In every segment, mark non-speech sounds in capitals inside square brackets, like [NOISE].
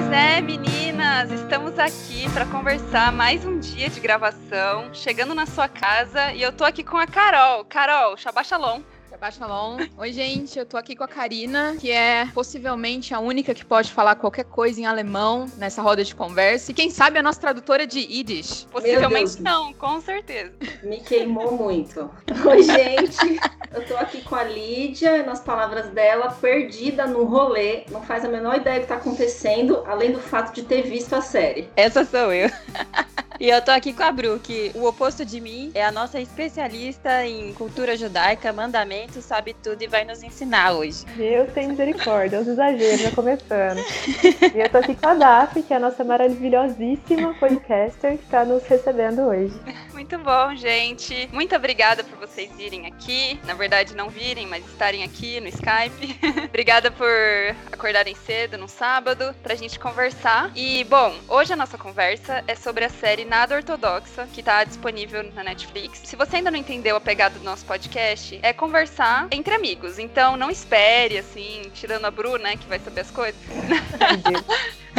Pois é, meninas, estamos aqui para conversar mais um dia de gravação, chegando na sua casa e eu tô aqui com a Carol. Carol, Shabbat Shalom. Shalom. Oi, gente, eu tô aqui com a Karina, que é possivelmente a única que pode falar qualquer coisa em alemão nessa roda de conversa. E quem sabe a nossa tradutora de Yiddish. Possivelmente não, com certeza. Me queimou muito. Oi, gente. Eu tô aqui com a Lídia, nas palavras dela, perdida no rolê, não faz a menor ideia do que tá acontecendo, além do fato de ter visto a série. Essa sou eu. E eu tô aqui com a Bru, que o oposto de mim é a nossa especialista em cultura judaica, mandamentos, sabe tudo e vai nos ensinar hoje. Deus tem misericórdia, os exageros já começando. e eu tô aqui com a Daf, que é a nossa maravilhosíssima podcaster que tá nos recebendo hoje. Muito bom, gente. Muito obrigada por vocês virem aqui. Na verdade, não virem, mas estarem aqui no Skype. [LAUGHS] obrigada por acordarem cedo no sábado pra gente conversar. E, bom, hoje a nossa conversa é sobre a série Nada Ortodoxa, que tá disponível na Netflix. Se você ainda não entendeu a pegada do nosso podcast, é conversar entre amigos. Então não espere, assim, tirando a Bruna, né, que vai saber as coisas. [LAUGHS]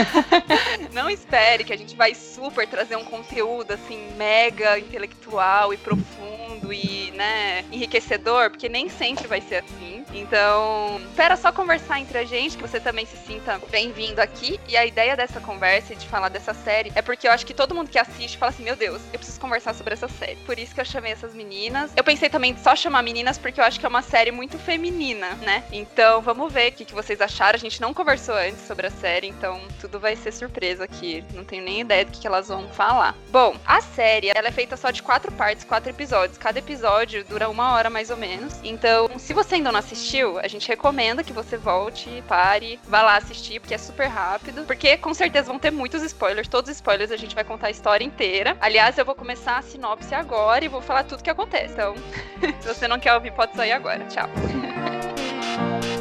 não espere que a gente vai super trazer um conteúdo assim mega intelectual e profundo e, né, enriquecedor, porque nem sempre vai ser assim. Então, espera só conversar entre a gente, que você também se sinta bem-vindo aqui. E a ideia dessa conversa e de falar dessa série é porque eu acho que todo mundo que assiste fala assim: "Meu Deus, eu preciso conversar sobre essa série". Por isso que eu chamei essas meninas. Eu pensei também só chamar meninas porque eu acho que é uma série muito feminina, né? Então, vamos ver o que, que vocês acharam. A gente não conversou antes sobre a série, então tudo vai ser surpresa aqui. Não tenho nem ideia do que, que elas vão falar. Bom, a série ela é feita só de quatro partes, quatro episódios. Cada episódio dura uma hora mais ou menos. Então, se você ainda não assistiu, a gente recomenda que você volte, pare, vá lá assistir, porque é super rápido. Porque com certeza vão ter muitos spoilers. Todos os spoilers a gente vai contar a história inteira. Aliás, eu vou começar a sinopse agora e vou falar tudo que acontece. Então, [LAUGHS] se você não quer ouvir, pode sair agora. Tchau. [LAUGHS]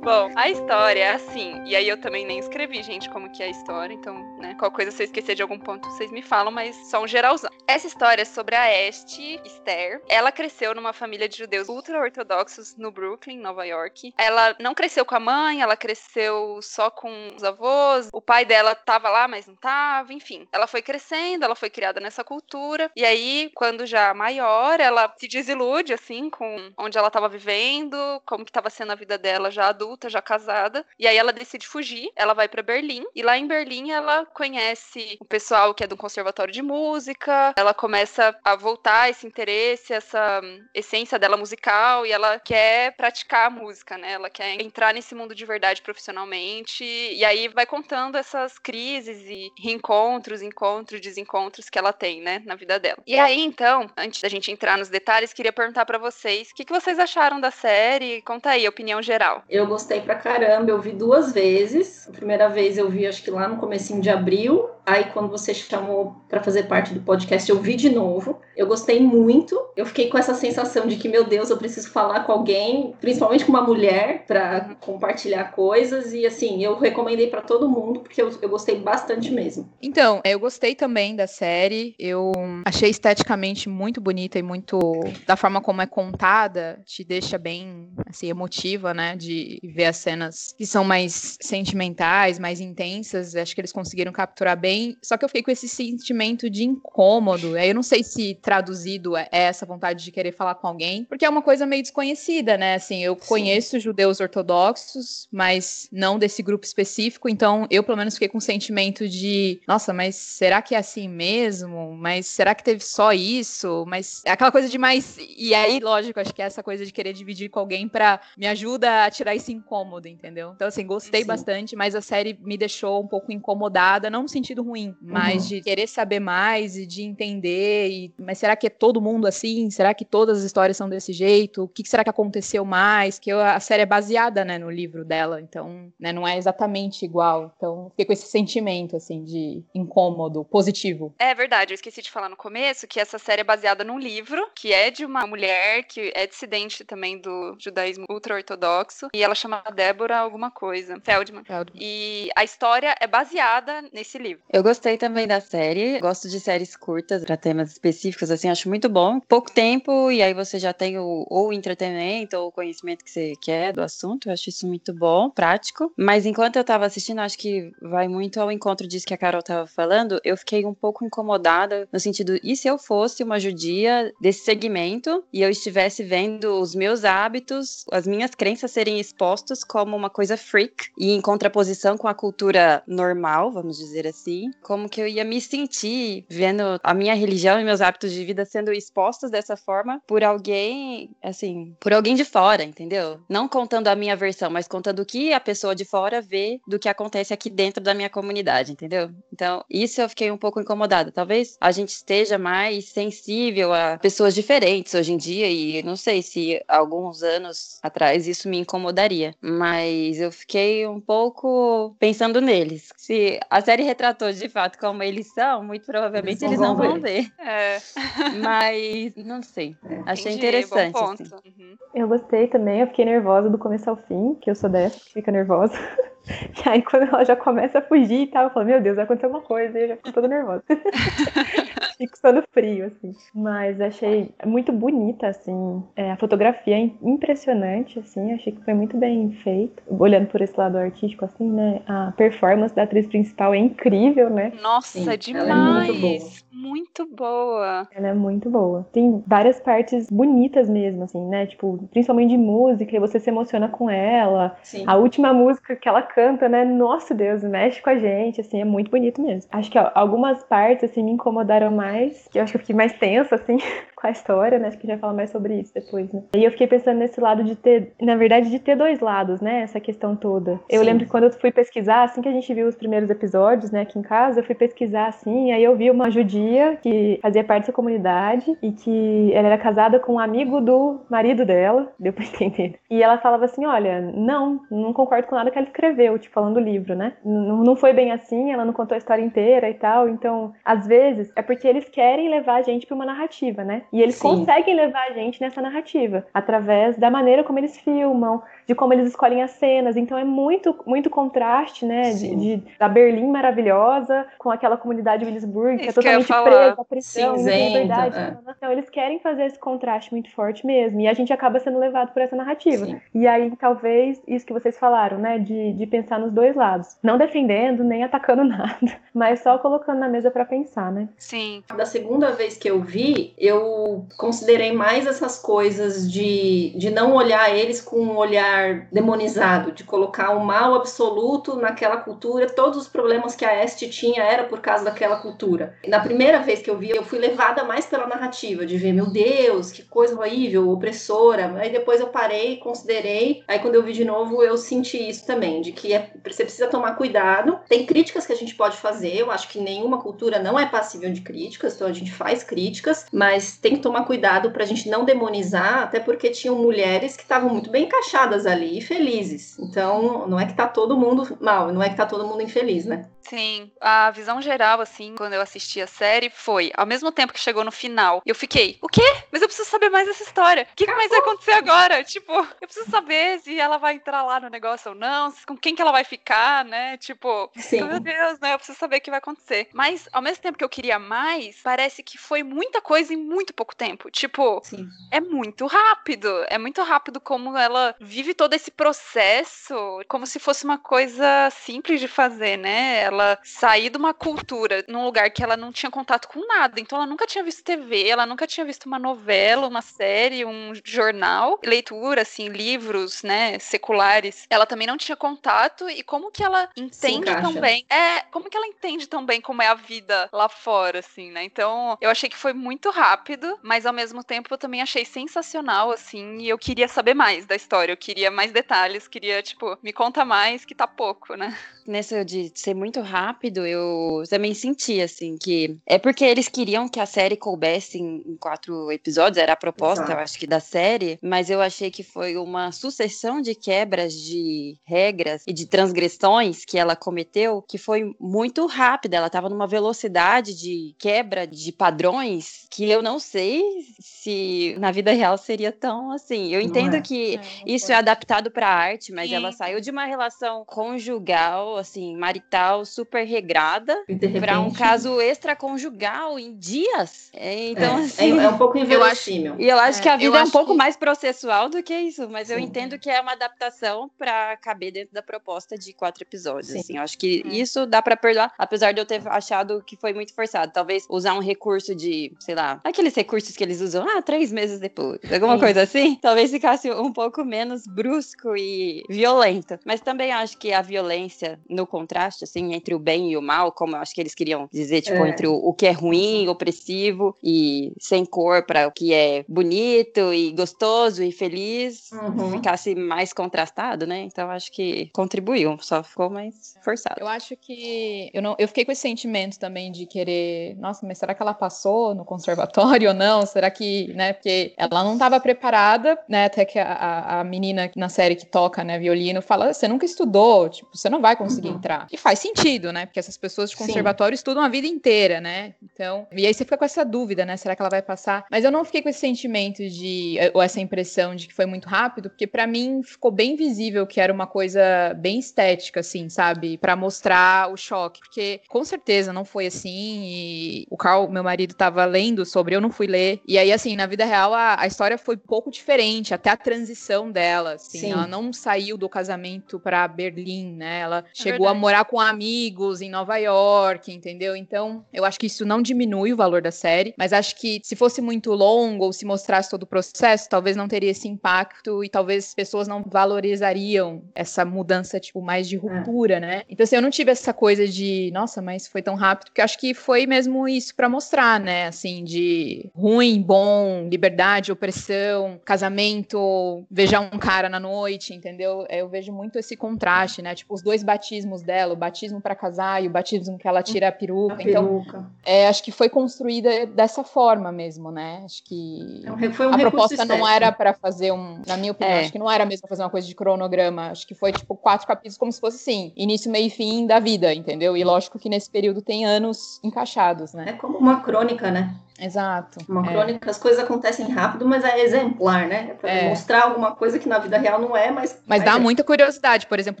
Bom, a história é assim, e aí eu também nem escrevi, gente, como que é a história, então, né, qual coisa se eu esquecer de algum ponto, vocês me falam, mas só um geralzão. Essa história é sobre a Este Esther. Ela cresceu numa família de judeus ultra-ortodoxos no Brooklyn, Nova York. Ela não cresceu com a mãe, ela cresceu só com os avós. O pai dela tava lá, mas não tava, enfim. Ela foi crescendo, ela foi criada nessa cultura. E aí, quando já maior, ela se desilude, assim, com onde ela tava vivendo, como que tava sendo a vida dela já adulta já casada. E aí ela decide fugir, ela vai para Berlim. E lá em Berlim ela conhece o pessoal que é do conservatório de música. Ela começa a voltar esse interesse, essa essência dela musical. E ela quer praticar a música, né? Ela quer entrar nesse mundo de verdade profissionalmente. E aí vai contando essas crises e reencontros, encontros, desencontros que ela tem, né? Na vida dela. E aí, então, antes da gente entrar nos detalhes, queria perguntar para vocês o que, que vocês acharam da série. Conta aí, opinião geral. Eu gostei gostei pra caramba, eu vi duas vezes. A primeira vez eu vi acho que lá no comecinho de abril, Aí, quando você chamou para fazer parte do podcast, eu vi de novo. Eu gostei muito. Eu fiquei com essa sensação de que, meu Deus, eu preciso falar com alguém, principalmente com uma mulher, para compartilhar coisas. E, assim, eu recomendei para todo mundo, porque eu, eu gostei bastante mesmo. Então, eu gostei também da série. Eu achei esteticamente muito bonita e muito. da forma como é contada, te deixa bem, assim, emotiva, né? De ver as cenas que são mais sentimentais, mais intensas. Acho que eles conseguiram capturar bem só que eu fiquei com esse sentimento de incômodo. Aí eu não sei se traduzido é essa vontade de querer falar com alguém, porque é uma coisa meio desconhecida, né? Assim, eu Sim. conheço judeus ortodoxos, mas não desse grupo específico, então eu pelo menos fiquei com o sentimento de, nossa, mas será que é assim mesmo? Mas será que teve só isso? Mas é aquela coisa de mais e aí, lógico, acho que é essa coisa de querer dividir com alguém para me ajuda a tirar esse incômodo, entendeu? Então assim, gostei Sim. bastante, mas a série me deixou um pouco incomodada, não no sentido ruim, mas uhum. de querer saber mais e de entender. E, mas será que é todo mundo assim? Será que todas as histórias são desse jeito? O que será que aconteceu mais? Que a série é baseada, né, no livro dela, então, né, não é exatamente igual. Então, fiquei com esse sentimento, assim, de incômodo, positivo. É verdade, eu esqueci de falar no começo que essa série é baseada num livro que é de uma mulher que é dissidente também do judaísmo ultra-ortodoxo e ela chama Débora alguma coisa, Feldman. Feldman. E a história é baseada nesse livro. Eu gostei também da série. Gosto de séries curtas para temas específicos, assim, acho muito bom. Pouco tempo e aí você já tem o, ou entretenimento ou o conhecimento que você quer do assunto. Eu acho isso muito bom, prático. Mas enquanto eu tava assistindo, acho que vai muito ao encontro disso que a Carol tava falando. Eu fiquei um pouco incomodada no sentido, e se eu fosse uma judia desse segmento e eu estivesse vendo os meus hábitos, as minhas crenças serem expostos como uma coisa freak e em contraposição com a cultura normal, vamos dizer assim, como que eu ia me sentir vendo a minha religião e meus hábitos de vida sendo expostos dessa forma por alguém, assim, por alguém de fora, entendeu? Não contando a minha versão, mas contando o que a pessoa de fora vê do que acontece aqui dentro da minha comunidade, entendeu? Então, isso eu fiquei um pouco incomodada. Talvez a gente esteja mais sensível a pessoas diferentes hoje em dia e não sei se alguns anos atrás isso me incomodaria, mas eu fiquei um pouco pensando neles. Se a série retratou de fato como eles são, muito provavelmente eles, eles não vão ver. É. [LAUGHS] Mas não sei. É. Achei Entendi, interessante. Assim. Uhum. Eu gostei também, eu fiquei nervosa do começo ao fim, que eu sou dessa, que fica nervosa. [LAUGHS] E [LAUGHS] aí, quando ela já começa a fugir e tal, eu falo, meu Deus, vai acontecer uma coisa, e eu já fico toda nervosa. [LAUGHS] fico só no frio, assim. Mas achei muito bonita, assim. É, a fotografia é impressionante, assim. Achei que foi muito bem feito. Olhando por esse lado artístico, assim, né? A performance da atriz principal é incrível, né? Nossa, Sim, demais! É muito boa. Muito boa. Ela é muito boa. Tem várias partes bonitas mesmo, assim, né? Tipo, principalmente de música, e você se emociona com ela. Sim. A última música que ela canta, né? Nossa Deus, mexe com a gente, assim, é muito bonito mesmo. Acho que ó, algumas partes, assim, me incomodaram mais, que eu acho que eu fiquei mais tensa, assim, [LAUGHS] com a história, né? Acho que a gente vai falar mais sobre isso depois, né? E eu fiquei pensando nesse lado de ter, na verdade, de ter dois lados, né? Essa questão toda. Eu Sim. lembro que quando eu fui pesquisar, assim que a gente viu os primeiros episódios, né, aqui em casa, eu fui pesquisar, assim, aí eu vi uma judia que fazia parte dessa comunidade e que ela era casada com um amigo do marido dela, [LAUGHS] deu pra entender. E ela falava assim: olha, não, não concordo com nada que ela escreveu, tipo, falando do livro, né? Não, não foi bem assim, ela não contou a história inteira e tal. Então, às vezes, é porque eles querem levar a gente pra uma narrativa, né? E eles Sim. conseguem levar a gente nessa narrativa, através da maneira como eles filmam, de como eles escolhem as cenas. Então é muito, muito contraste, né? De, de, da Berlim maravilhosa com aquela comunidade de Williamsburg, que é totalmente presa, a prisão, liberdade. É. Então eles querem fazer esse contraste muito forte mesmo. E a gente acaba sendo levado por essa narrativa. Sim. E aí, talvez, isso que vocês falaram, né? De, de pensar nos dois lados. Não defendendo, nem atacando [LAUGHS] nada, mas só colocando na mesa para pensar, né? Sim. Da segunda vez que eu vi, eu considerei mais essas coisas de, de não olhar eles com um olhar demonizado, de colocar o mal absoluto naquela cultura, todos os problemas que a Este tinha era por causa daquela cultura. Na primeira vez que eu vi, eu fui levada mais pela narrativa, de ver, meu Deus, que coisa horrível, opressora. Aí depois eu parei, considerei, aí quando eu vi de novo, eu senti isso também, de que é, você precisa tomar cuidado. Tem críticas que a gente pode fazer, eu acho que nenhuma cultura não é passível de críticas, então a gente faz críticas, mas tem que tomar cuidado para a gente não demonizar, até porque tinham mulheres que estavam muito bem encaixadas ali e felizes. Então, não é que tá todo mundo mal, não é que tá todo mundo infeliz, né? Sim, a visão geral, assim, quando eu assisti a série, foi, ao mesmo tempo que chegou no final, eu fiquei, o quê? Mas eu preciso saber mais dessa história. O que, que mais vai acontecer agora? Tipo, eu preciso saber se ela vai entrar lá no negócio ou não, com quem que ela vai ficar, né? Tipo, Sim. meu Deus, né? Eu preciso saber o que vai acontecer. Mas, ao mesmo tempo que eu queria mais, parece que foi muita coisa em muito pouco tempo. Tipo, Sim. é muito rápido. É muito rápido como ela vive todo esse processo, como se fosse uma coisa simples de fazer, né? ela sair de uma cultura num lugar que ela não tinha contato com nada. Então ela nunca tinha visto TV, ela nunca tinha visto uma novela, uma série, um jornal, leitura, assim, livros, né, seculares. Ela também não tinha contato e como que ela entende também. É, como que ela entende também como é a vida lá fora, assim, né? Então eu achei que foi muito rápido, mas ao mesmo tempo eu também achei sensacional, assim, e eu queria saber mais da história, eu queria mais detalhes, queria, tipo, me conta mais que tá pouco, né? Nessa de ser muito rápido, eu também senti, assim, que é porque eles queriam que a série coubesse em, quatro episódios, era a proposta, Exato. eu acho que, da série, mas eu achei que foi uma sucessão de quebras de regras e de transgressões que ela cometeu que foi muito rápida. Ela estava numa velocidade de quebra de padrões que eu não sei se na vida real seria tão assim. Eu entendo é. que é, isso é adaptado para arte, mas Sim. ela saiu de uma relação conjugal, assim, marital super regrada para um caso extraconjugal em dias. É, então, é, assim, é, um pouco inverossímil. E eu acho que a vida é um pouco que... mais processual do que isso, mas Sim. eu entendo que é uma adaptação para caber dentro da proposta de quatro episódios. Sim. Assim, eu acho que isso dá para perdoar, apesar de eu ter achado que foi muito forçado. Talvez usar um recurso de, sei lá, aqueles recursos que eles usam, ah, três meses depois, alguma coisa assim, talvez ficasse um pouco menos brusco e violento. Mas também acho que a violência, no contraste, assim, entre o bem e o mal, como eu acho que eles queriam dizer, tipo, é. entre o, o, que é ruim, opressivo e sem cor para o que é bonito e gostoso e feliz, uhum. ficasse mais contrastado, né? Então acho que contribuiu, só ficou mais forçado. Eu acho que eu não, eu fiquei com esse sentimento também de querer, nossa, mas será que ela passou no conservatório [LAUGHS] ou não? Será que, né? Porque ela não estava preparada, né? Até que a, a menina na série que toca, né, violino, fala: você nunca estudou, tipo, você não vai conseguir uhum. entrar. E faz sentido, né? Porque essas pessoas de conservatório Sim. estudam a vida inteira, né? Então, e aí você fica com essa dúvida, né? Será que ela vai passar? Mas eu não fiquei com esse sentimento de, ou essa impressão de que foi muito rápido, porque para mim ficou bem visível que era uma coisa bem estética, assim, sabe? para mostrar o choque. Porque com certeza não foi assim. E o Carl, meu marido, tava lendo sobre, eu não fui ler. E aí, assim, na vida real, a, a história foi pouco diferente, até a transição dela, assim. Sim. Ela não saiu do casamento para Berlim, né? Ela chegou verdade. a morar com amigos em Nova York, entendeu? Então, eu acho que isso não diminui o valor da série, mas acho que se fosse muito longo ou se mostrasse todo o processo, talvez não teria esse impacto e talvez pessoas não valorizariam essa mudança, tipo, mais de é. ruptura, é. né? Então, assim, eu não tive essa coisa de, nossa, mas foi tão rápido, porque acho que foi mesmo isso para mostrar, né? Assim, de ruim, bom, liberdade, opressão, casamento, vejar um cara na noite, entendeu? Eu vejo muito esse contraste, né? Tipo, os dois batismos dela, o batismo para casar e o batismo que ela tira a peruca. A então, peruca. é, acho que foi construída dessa forma mesmo, né? Acho que é foi um a proposta não era para fazer um, na minha opinião, é. acho que não era mesmo fazer uma coisa de cronograma. Acho que foi tipo quatro capítulos como se fosse assim, início, meio e fim da vida, entendeu? E lógico que nesse período tem anos encaixados, né? É como uma crônica, né? Exato. Uma é. crônica, as coisas acontecem rápido, mas é exemplar, né? É pra é. mostrar alguma coisa que na vida real não é, mas. Mas dá é. muita curiosidade, por exemplo,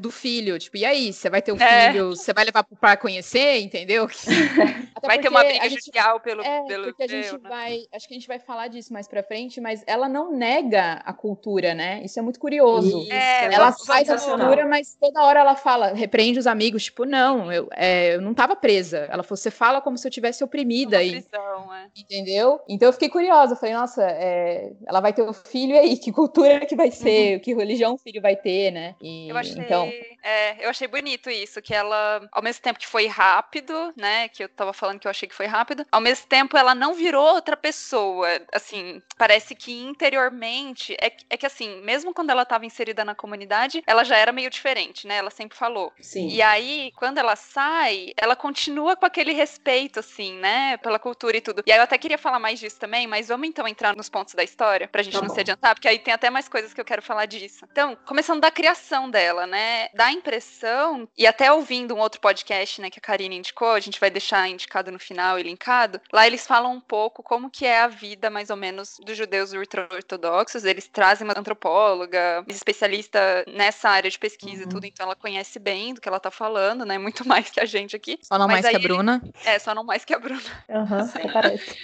do filho. Tipo, e aí? Você vai ter um é. filho, você vai levar para conhecer, entendeu? [LAUGHS] [LAUGHS] vai ter uma briga judicial pelo. É, pelo porque a gente né? vai. Acho que a gente vai falar disso mais pra frente, mas ela não nega a cultura, né? Isso é muito curioso. Isso, ela faz a cultura, mas toda hora ela fala, repreende os amigos, tipo, não, eu, eu não tava presa. Ela falou, você fala como se eu tivesse oprimida. Uma prisão, e, entendeu? Então eu fiquei curiosa, falei, nossa, é, ela vai ter um filho e aí, que cultura que vai ser, uhum. que religião o filho vai ter, né? E, eu achei, então... É, eu achei bonito isso, que ela, ao mesmo tempo que foi rápido, né, que eu tava falando que eu achei que foi rápido, ao mesmo tempo ela não virou outra pessoa, assim, parece que interiormente, é, é que assim, mesmo quando ela tava inserida na comunidade, ela já era meio diferente, né, ela sempre falou. Sim. E aí, quando ela sai, ela continua com aquele respeito, assim, né, pela cultura e tudo. E aí eu até queria falar mais disso também, mas vamos então entrar nos pontos da história, pra gente tá não bom. se adiantar, porque aí tem até mais coisas que eu quero falar disso. Então, começando da criação dela, né? Dá a impressão, e até ouvindo um outro podcast, né, que a Karine indicou, a gente vai deixar indicado no final e linkado, lá eles falam um pouco como que é a vida, mais ou menos, dos judeus ultra-ortodoxos. Eles trazem uma antropóloga, especialista nessa área de pesquisa uhum. e tudo, então ela conhece bem do que ela tá falando, né? Muito [LAUGHS] mais que a gente aqui. Só não Mas mais que a Bruna. É, só não mais que a Bruna. Aham, uhum, parece.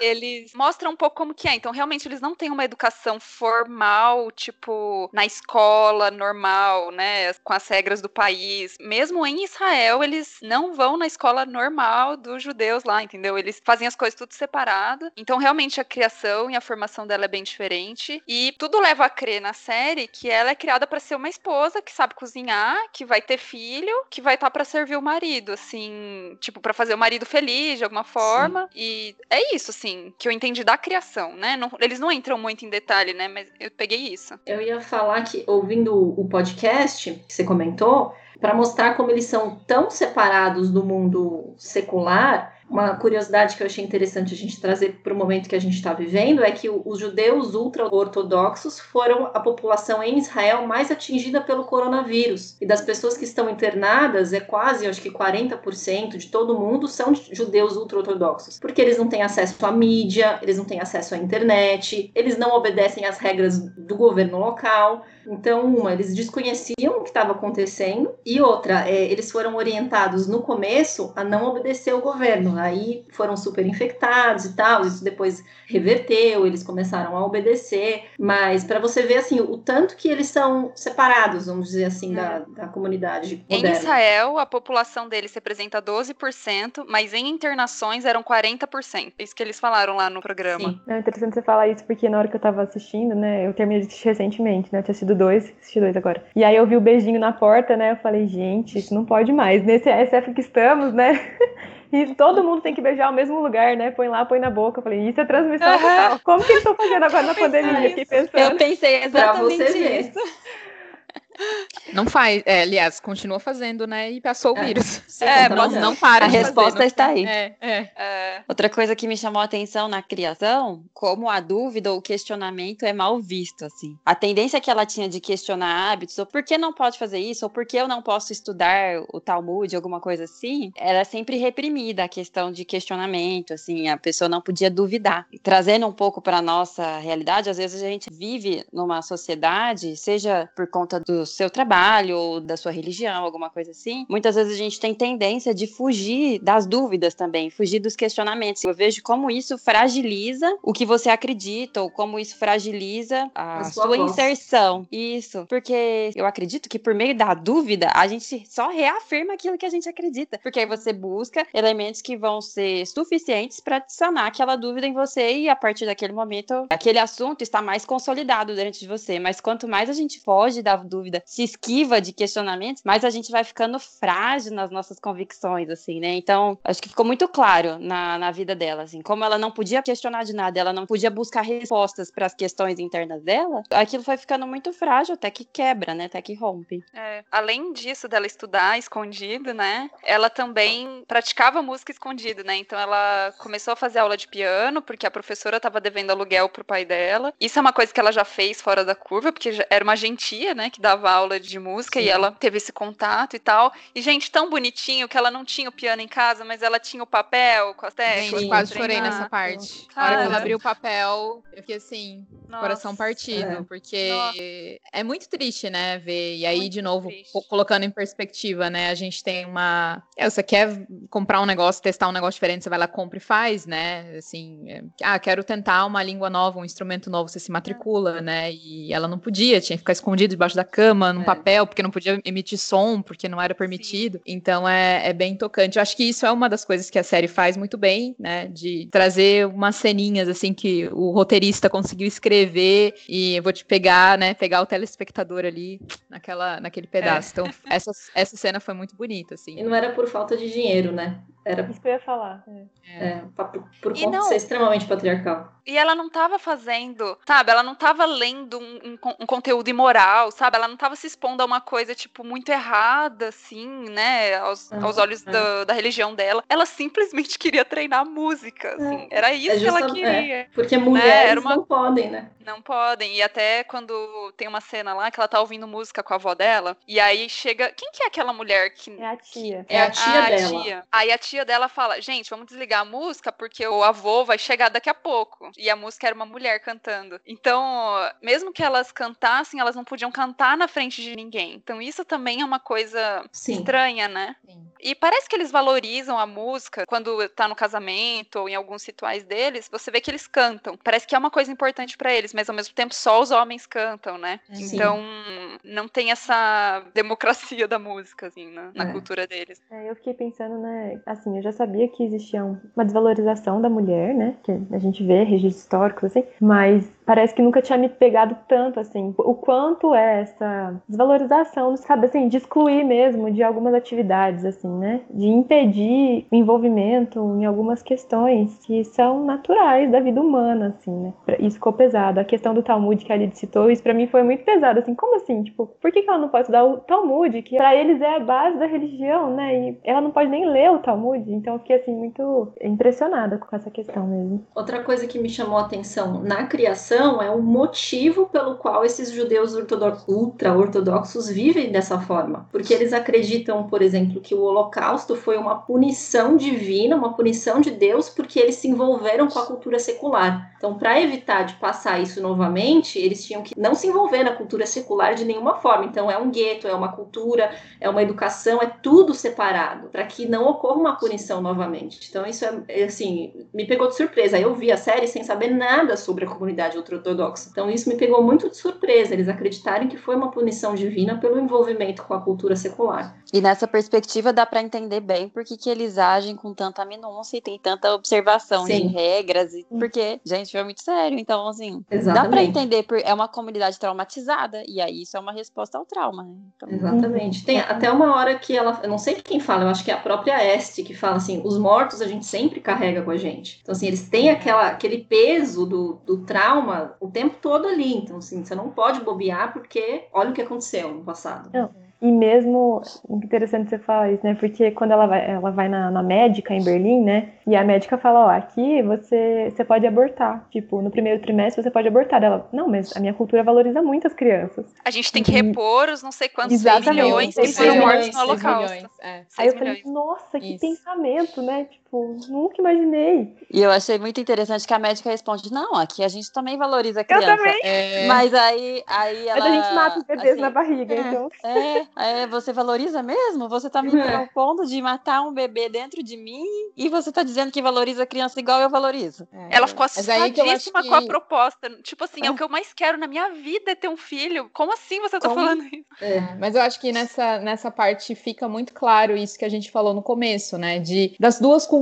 eles mostram um pouco como que é. Então, realmente, eles não têm uma educação formal, tipo, na escola normal, né? Com as regras do país. Mesmo em Israel, eles não vão na escola normal dos judeus lá, entendeu? Eles fazem as coisas tudo separado. Então, realmente, a criação e a formação dela é bem diferente. E tudo leva a crer na série que ela é criada para ser uma esposa que sabe cozinhar, que vai ter filho, que vai estar tá para servir o marido, assim, tipo, para fazer o marido feliz de alguma forma. Sim. E é isso, assim, que eu entendi da criação, né? Não, eles não entram muito em detalhe, né? Mas eu peguei isso. Eu ia falar que, ouvindo o podcast que você comentou, para mostrar como eles são tão separados do mundo secular, Uma curiosidade que eu achei interessante a gente trazer para o momento que a gente está vivendo é que os judeus ultra-ortodoxos foram a população em Israel mais atingida pelo coronavírus. E das pessoas que estão internadas, é quase, acho que 40% de todo mundo são judeus ultra-ortodoxos. Porque eles não têm acesso à mídia, eles não têm acesso à internet, eles não obedecem às regras do governo local. Então, uma, eles desconheciam o que estava acontecendo, e outra, é, eles foram orientados no começo a não obedecer ao governo. Aí foram super infectados e tal, isso depois reverteu, eles começaram a obedecer. Mas para você ver assim, o tanto que eles são separados, vamos dizer assim, da, é. da comunidade. Moderna. Em Israel, a população deles representa 12%, mas em internações eram 40%. É isso que eles falaram lá no programa. Sim. É interessante você falar isso, porque na hora que eu tava assistindo, né, eu terminei de assistir recentemente, né, eu tinha sido dois, assisti dois agora. E aí eu vi o beijinho na porta, né? Eu falei, gente, isso não pode mais. Nesse SF que estamos, né? [LAUGHS] E todo mundo tem que beijar o mesmo lugar, né? Põe lá, põe na boca. Eu falei, isso é transmissão uhum. total. Como que eles estão fazendo agora na pandemia? Fiquei pensando. Eu pensei exatamente isso. Não faz, é, aliás, continua fazendo, né? E passou o é. vírus. É, mas não para. A resposta fazer, está aí. É, é, é. Outra coisa que me chamou a atenção na criação, como a dúvida ou o questionamento é mal visto, assim. A tendência que ela tinha de questionar hábitos, ou por que não pode fazer isso, ou por que eu não posso estudar o Talmud, alguma coisa assim, era sempre reprimida a questão de questionamento, assim, a pessoa não podia duvidar. E trazendo um pouco para nossa realidade, às vezes a gente vive numa sociedade, seja por conta dos seu trabalho ou da sua religião, alguma coisa assim, muitas vezes a gente tem tendência de fugir das dúvidas também, fugir dos questionamentos. Eu vejo como isso fragiliza o que você acredita ou como isso fragiliza a, a sua, sua inserção. Isso, porque eu acredito que por meio da dúvida a gente só reafirma aquilo que a gente acredita, porque aí você busca elementos que vão ser suficientes para adicionar aquela dúvida em você e a partir daquele momento aquele assunto está mais consolidado dentro de você. Mas quanto mais a gente foge da dúvida se esquiva de questionamentos, mas a gente vai ficando frágil nas nossas convicções, assim, né? Então, acho que ficou muito claro na, na vida dela, assim, como ela não podia questionar de nada, ela não podia buscar respostas para as questões internas dela, aquilo foi ficando muito frágil até que quebra, né? Até que rompe. É, além disso, dela estudar escondido, né? Ela também praticava música escondido, né? Então ela começou a fazer aula de piano, porque a professora estava devendo aluguel pro pai dela. Isso é uma coisa que ela já fez fora da curva, porque era uma gentia, né? Que dava aula de música Sim. e ela teve esse contato e tal. E, gente, tão bonitinho que ela não tinha o piano em casa, mas ela tinha o papel com as teclas. Eu quase chorei nessa parte. Cara, a hora que ela abriu o papel, eu fiquei assim, Nossa. coração partido, é. porque Nossa. é muito triste, né, ver. E aí, muito de novo, triste. colocando em perspectiva, né, a gente tem uma. É, você quer comprar um negócio, testar um negócio diferente, você vai lá, compra e faz, né? Assim, é... ah, quero tentar uma língua nova, um instrumento novo, você se matricula, é. né? E ela não podia, tinha que ficar escondido debaixo da cama, num é. papel, porque não podia emitir som, porque não era permitido. Sim. Então é, é bem tocante. Eu acho que isso é uma das coisas que a série faz muito bem, né? De trazer umas ceninhas assim que o roteirista conseguiu escrever e eu vou te pegar, né? Pegar o telespectador ali naquela, naquele pedaço. É. Então, essa, essa cena foi muito bonita, assim. E não era por falta de dinheiro, né? Era isso que eu ia falar. É, é por, por conta não, de ser extremamente patriarcal. E ela não estava fazendo, sabe? Ela não estava lendo um, um, um, conteúdo imoral, sabe? Ela não estava se expondo a uma coisa, tipo, muito errada, assim, né? Aos, uhum, aos olhos é. da, da, religião dela. Ela simplesmente [LAUGHS] queria treinar música, é. assim. Era isso que ela é, queria. porque mulheres né? uma... não podem, né? Não podem. E até quando tem uma cena lá que ela tá ouvindo música com a avó dela, e aí chega. Quem que é aquela mulher que. É a tia. É a tia a dela. Tia. Aí a tia dela fala: gente, vamos desligar a música porque o avô vai chegar daqui a pouco. E a música era uma mulher cantando. Então, mesmo que elas cantassem, elas não podiam cantar na frente de ninguém. Então, isso também é uma coisa Sim. estranha, né? Sim. E parece que eles valorizam a música quando tá no casamento ou em alguns rituais deles, você vê que eles cantam. Parece que é uma coisa importante para eles, mas ao mesmo tempo só os homens cantam, né? Sim. Então, não tem essa [LAUGHS] democracia da música, assim, na, na é. cultura deles. É, eu fiquei pensando, né? Assim, eu já sabia que existia uma desvalorização da mulher, né? Que a gente vê registros históricos, assim, mas parece que nunca tinha me pegado tanto, assim. O quanto é essa desvalorização, sabe, assim, de excluir mesmo de algumas atividades, assim, né? De impedir o envolvimento em algumas questões que são naturais da vida humana, assim, né? Isso ficou pesado. A questão do Talmud que a Lid citou, isso pra mim foi muito pesado, assim. Como assim? Tipo, por que, ela não pode estudar o Talmud, que para eles é a base da religião, né? E ela não pode nem ler o Talmud. Então eu fiquei, assim, muito impressionada com essa questão mesmo. Outra coisa que me chamou a atenção na criação é o motivo pelo qual esses judeus ultra-ortodoxos vivem dessa forma. Porque eles acreditam, por exemplo, que o Holocausto foi uma punição divina, uma punição de Deus, porque eles se envolveram com a cultura secular. Então, para evitar de passar isso novamente, eles tinham que não se envolver na cultura secular de nenhuma forma. Então, é um gueto, é uma cultura, é uma educação, é tudo separado, para que não ocorra uma punição novamente. Então, isso é, assim, me pegou de surpresa. Eu vi a série sem saber nada sobre a comunidade ultra-ortodoxa. Então, isso me pegou muito de surpresa, eles acreditarem que foi uma punição divina pelo envolvimento com a cultura secular. E nessa perspectiva dá para entender bem por que, que eles agem com tanta minúcia e tem tanta observação Sim. de regras, e, porque, gente, foi muito sério. Então, assim, Exatamente. dá para entender, é uma comunidade traumatizada, e aí isso é uma resposta ao trauma, né? Então, Exatamente. Tem até uma hora que ela, eu não sei quem fala, eu acho que é a própria Este que fala assim: os mortos a gente sempre carrega com a gente. Então, assim, eles têm aquela, aquele peso do, do trauma o tempo todo ali. Então, assim, você não pode bobear porque olha o que aconteceu no passado. Não. E mesmo, interessante você falar isso, né? Porque quando ela vai, ela vai na, na médica em Berlim, né? E a médica fala, ó, aqui você, você pode abortar. Tipo, no primeiro trimestre você pode abortar. Ela, não, mas a minha cultura valoriza muito as crianças. A gente tem que repor os não sei quantos Exatamente, milhões que foram mortos no Holocausto. É. Aí eu falei, nossa, que isso. pensamento, né? Tipo, nunca imaginei. E eu achei muito interessante que a médica responde, não, aqui a gente também valoriza a criança. Eu também. É... Mas aí, aí ela... Mas a gente mata os bebês assim, na barriga, é, então... É, é, você valoriza mesmo? Você tá me [LAUGHS] propondo de matar um bebê dentro de mim e você tá dizendo que valoriza a criança igual eu valorizo. É. Ela ficou assustadíssima que... com a proposta. Tipo assim, é. o [LAUGHS] que eu mais quero na minha vida é ter um filho. Como assim você tá Como? falando isso? É, mas eu acho que nessa, nessa parte fica muito claro isso que a gente falou no começo, né? De das duas culturas,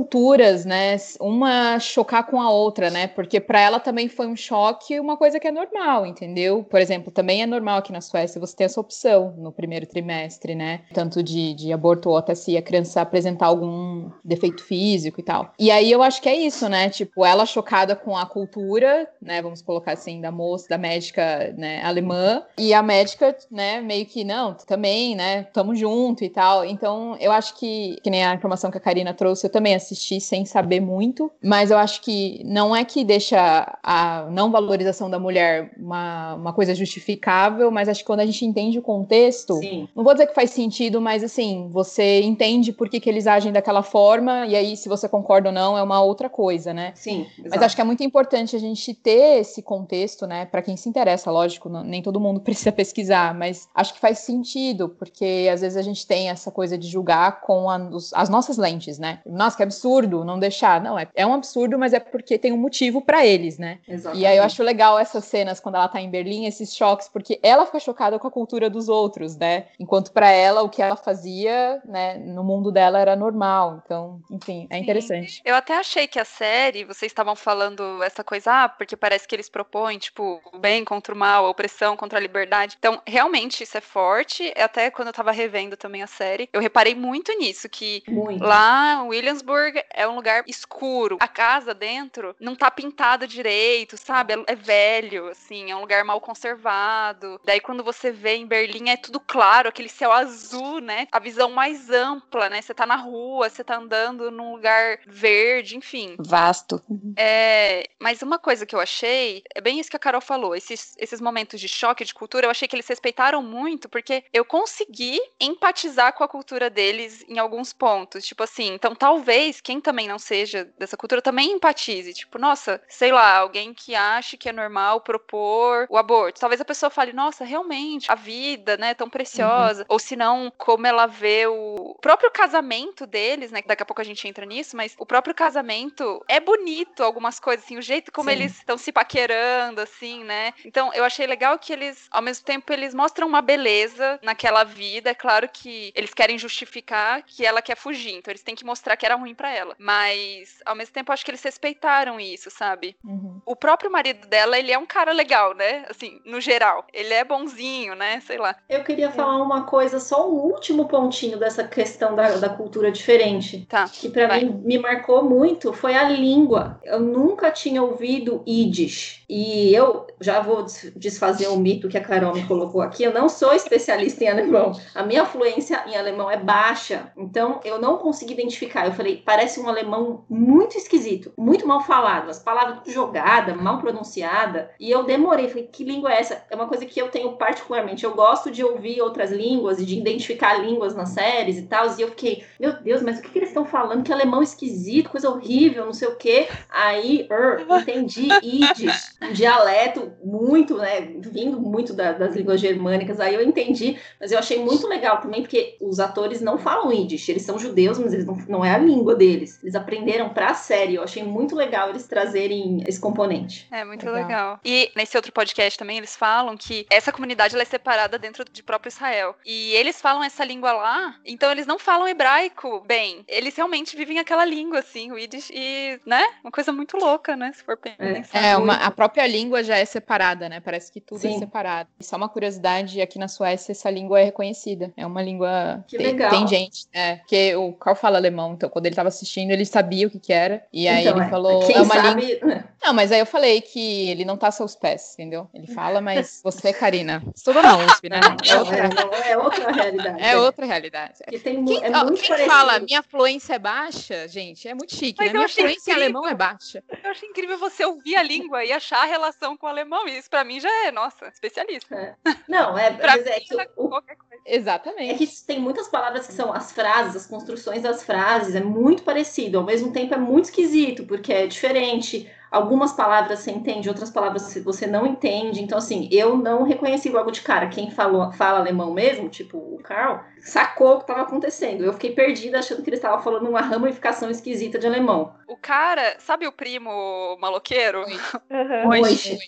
né? Uma chocar com a outra, né? Porque para ela também foi um choque, uma coisa que é normal, entendeu? Por exemplo, também é normal aqui na Suécia você ter essa opção no primeiro trimestre né? Tanto de, de aborto ou até se a criança apresentar algum defeito físico e tal. E aí eu acho que é isso, né? Tipo, ela chocada com a cultura, né? Vamos colocar assim, da moça, da médica, né, alemã, e a médica, né, meio que, não, também, né, tamo junto e tal. Então, eu acho que, que nem a informação que a Karina trouxe, eu também assisti sem saber muito, mas eu acho que não é que deixa a não valorização da mulher uma, uma coisa justificável, mas acho que quando a gente entende o contexto, Sim. não vou dizer que faz sentido, mas assim, você entende por que, que eles agem daquela forma, e aí, se você concorda ou não, é uma outra coisa, né? Sim. Exato. Mas acho que é muito importante a gente ter esse contexto, né? Para quem se interessa, lógico, não, nem todo mundo [LAUGHS] precisa pesquisar, mas acho que faz sentido, porque às vezes a gente tem essa coisa de julgar com a, os, as nossas lentes, né? Nossa, que absurdo não deixar. Não, é, é um absurdo, mas é porque tem um motivo para eles, né? Exatamente. E aí eu acho legal essas cenas quando ela tá em Berlim, esses choques, porque ela fica chocada com a cultura dos outros, né? Enquanto para ela o que ela fazia, né, no mundo dela era normal. Então, enfim, é Sim. interessante. Eu até achei que a série, vocês estavam falando essa coisa, ah, porque parece que eles propõem, tipo, o bem contra o mal, a opressão contra a liberdade. Então, realmente isso é forte. Até quando eu tava revendo também a série, eu reparei muito nisso, que muito. lá Williamsburg é um lugar escuro. A casa dentro não tá pintada direito, sabe? É, é velho, assim, é um lugar mal conservado. Daí quando você vê em Berlim é tudo claro, aquele céu céu azul, né? A visão mais ampla, né? Você tá na rua, você tá andando num lugar verde, enfim. Vasto. É, mas uma coisa que eu achei, é bem isso que a Carol falou, esses, esses momentos de choque de cultura, eu achei que eles respeitaram muito, porque eu consegui empatizar com a cultura deles em alguns pontos. Tipo assim, então talvez quem também não seja dessa cultura também empatize. Tipo, nossa, sei lá, alguém que acha que é normal propor o aborto. Talvez a pessoa fale, nossa, realmente, a vida, né, tão preciosa uhum. ou se não, como ela vê o próprio casamento deles, né? Daqui a pouco a gente entra nisso, mas o próprio casamento é bonito, algumas coisas, assim, o jeito como Sim. eles estão se paquerando, assim, né? Então, eu achei legal que eles, ao mesmo tempo, eles mostram uma beleza naquela vida. É claro que eles querem justificar que ela quer fugir, então eles têm que mostrar que era ruim para ela. Mas, ao mesmo tempo, acho que eles respeitaram isso, sabe? Uhum. O próprio marido dela, ele é um cara legal, né? Assim, no geral. Ele é bonzinho, né? Sei lá. Eu queria é. falar uma coisa, só um último pontinho dessa questão da, da cultura diferente. Tá. Que para mim me marcou muito foi a língua. Eu nunca tinha ouvido Yiddish. E eu já vou desfazer o mito que a Carol me colocou aqui. Eu não sou especialista em alemão. A minha fluência em alemão é baixa. Então eu não consegui identificar. Eu falei, parece um alemão muito esquisito, muito mal falado. As palavras jogadas, mal pronunciada. E eu demorei. Falei, que língua é essa? É uma coisa que eu tenho particularmente. Eu gosto de ouvir outras línguas e de identificar línguas nas séries e tal. E eu fiquei, meu Deus, mas o que, que eles estão falando? Que alemão esquisito, coisa horrível, não sei o quê. Aí, er, entendi Yiddish, um dialeto muito, né, vindo muito da, das línguas germânicas. Aí eu entendi, mas eu achei muito legal também, porque os atores não falam Yiddish, eles são judeus, mas eles não, não é a língua deles. Eles aprenderam pra série. Eu achei muito legal eles trazerem esse componente. É, muito legal. legal. E nesse outro podcast também, eles falam que essa comunidade é separada dentro de próprio Israel. E eles falam essa língua lá, então eles não falam hebraico bem. Eles realmente vivem aquela língua, assim, o Yiddish, e, né? Uma coisa muito louca, né? Se for pensar. É, uma, a própria língua já é separada, né? Parece que tudo é Sim. é separado. E só uma curiosidade, aqui na Suécia essa língua é reconhecida. É uma língua... Que tem, legal. Tem gente, é. Porque o Carl fala alemão, então quando ele tava assistindo, ele sabia o que que era. E aí então, ele é. falou... Quem é uma sabe... língua... [LAUGHS] Não, mas aí eu falei que ele não tá a seus pés, entendeu? Ele fala, mas você, Karina, estuda na USP, né? [LAUGHS] É outra, é, é outra realidade. É outra realidade. Tem, quem, é muito quem fala minha fluência é baixa, gente, é muito chique, mas né? Minha fluência em alemão é baixa. Eu acho incrível você ouvir a língua e achar a relação com o alemão. Isso pra mim já é, nossa, especialista. É. Não, é, [LAUGHS] pra mim, é que o, qualquer coisa. Exatamente. É que tem muitas palavras que são as frases, as construções das frases, é muito parecido, ao mesmo tempo é muito esquisito, porque é diferente algumas palavras você entende, outras palavras você não entende. Então, assim, eu não reconheci logo de cara. Quem falou, fala alemão mesmo, tipo o Carl, sacou o que estava acontecendo. Eu fiquei perdida achando que ele estava falando uma ramificação esquisita de alemão. O cara, sabe o primo maloqueiro? Uhum.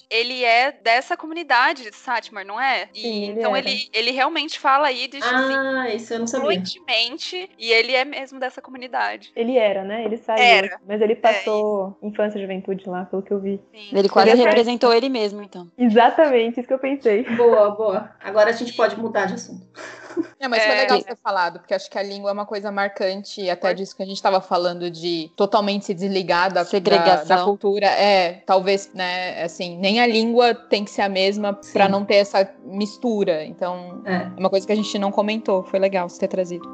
Ele é dessa comunidade de Satmar, não é? E, Sim, ele então ele, ele realmente fala Yiddish ah, assim, isso eu não sabia. fluentemente e ele é mesmo dessa comunidade. Ele era, né? Ele saiu, era. mas ele passou é. infância e juventude lá, pelo que eu vi. Sim. Ele quase ele representou ele mesmo, então. Exatamente, isso que eu pensei. Boa, boa. Agora a gente pode mudar de assunto. É, mas foi é. legal ter falado, porque acho que a língua é uma coisa marcante, até disso que a gente estava falando de totalmente se desligar da, da, da, cultura. É, talvez, né, assim, nem a língua tem que ser a mesma para não ter essa mistura. Então, é. é uma coisa que a gente não comentou. Foi legal você ter trazido.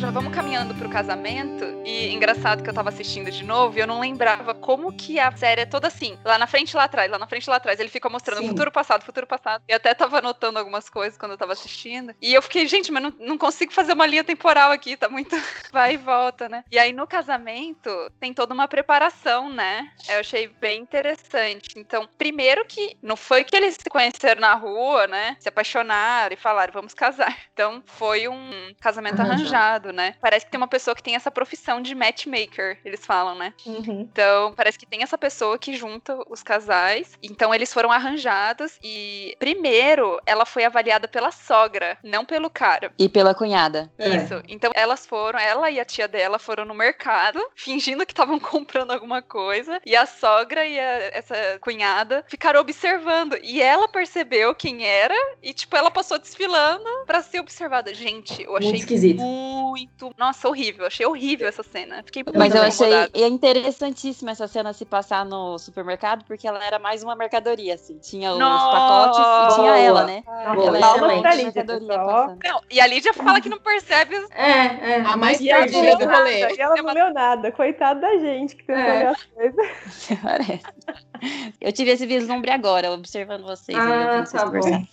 Já vamos caminhando pro casamento. E engraçado que eu tava assistindo de novo e eu não lembrava como que a série é toda assim. Lá na frente, lá atrás, lá na frente, lá atrás. Ele fica mostrando Sim. futuro, passado, futuro, passado. E até tava anotando algumas coisas quando eu tava assistindo. E eu fiquei, gente, mas não, não consigo fazer uma linha temporal aqui, tá muito [LAUGHS] vai e volta, né? E aí no casamento tem toda uma preparação, né? Eu achei bem interessante. Então, primeiro que não foi que eles se conheceram na rua, né? Se apaixonaram e falaram, vamos casar. Então, foi um casamento arranjado né? Parece que tem uma pessoa que tem essa profissão de matchmaker, eles falam, né? Uhum. Então, parece que tem essa pessoa que junta os casais. Então, eles foram arranjados e, primeiro, ela foi avaliada pela sogra, não pelo cara. E pela cunhada. Isso. É. Então, elas foram, ela e a tia dela foram no mercado, [LAUGHS] fingindo que estavam comprando alguma coisa, e a sogra e a, essa cunhada ficaram observando. E ela percebeu quem era e, tipo, ela passou desfilando para ser observada. Gente, eu achei muito esquisito. Muito muito. Nossa, horrível. Achei horrível essa cena. Fiquei muito Mas eu incomodada. achei interessantíssima essa cena se passar no supermercado, porque ela era mais uma mercadoria, assim. Tinha os Nossa! pacotes e tinha Boa. ela, né? Boa, ela era pra Lídia. Não, e a Lídia fala que não percebe os. É, é. A mais E ela não perdida leu do rolê. nada, e ela não leu nada. Coitado da gente que tentou É. as coisas. [LAUGHS] Parece. Eu tive esse vislumbre agora, observando vocês. aí, Ah, tá bom.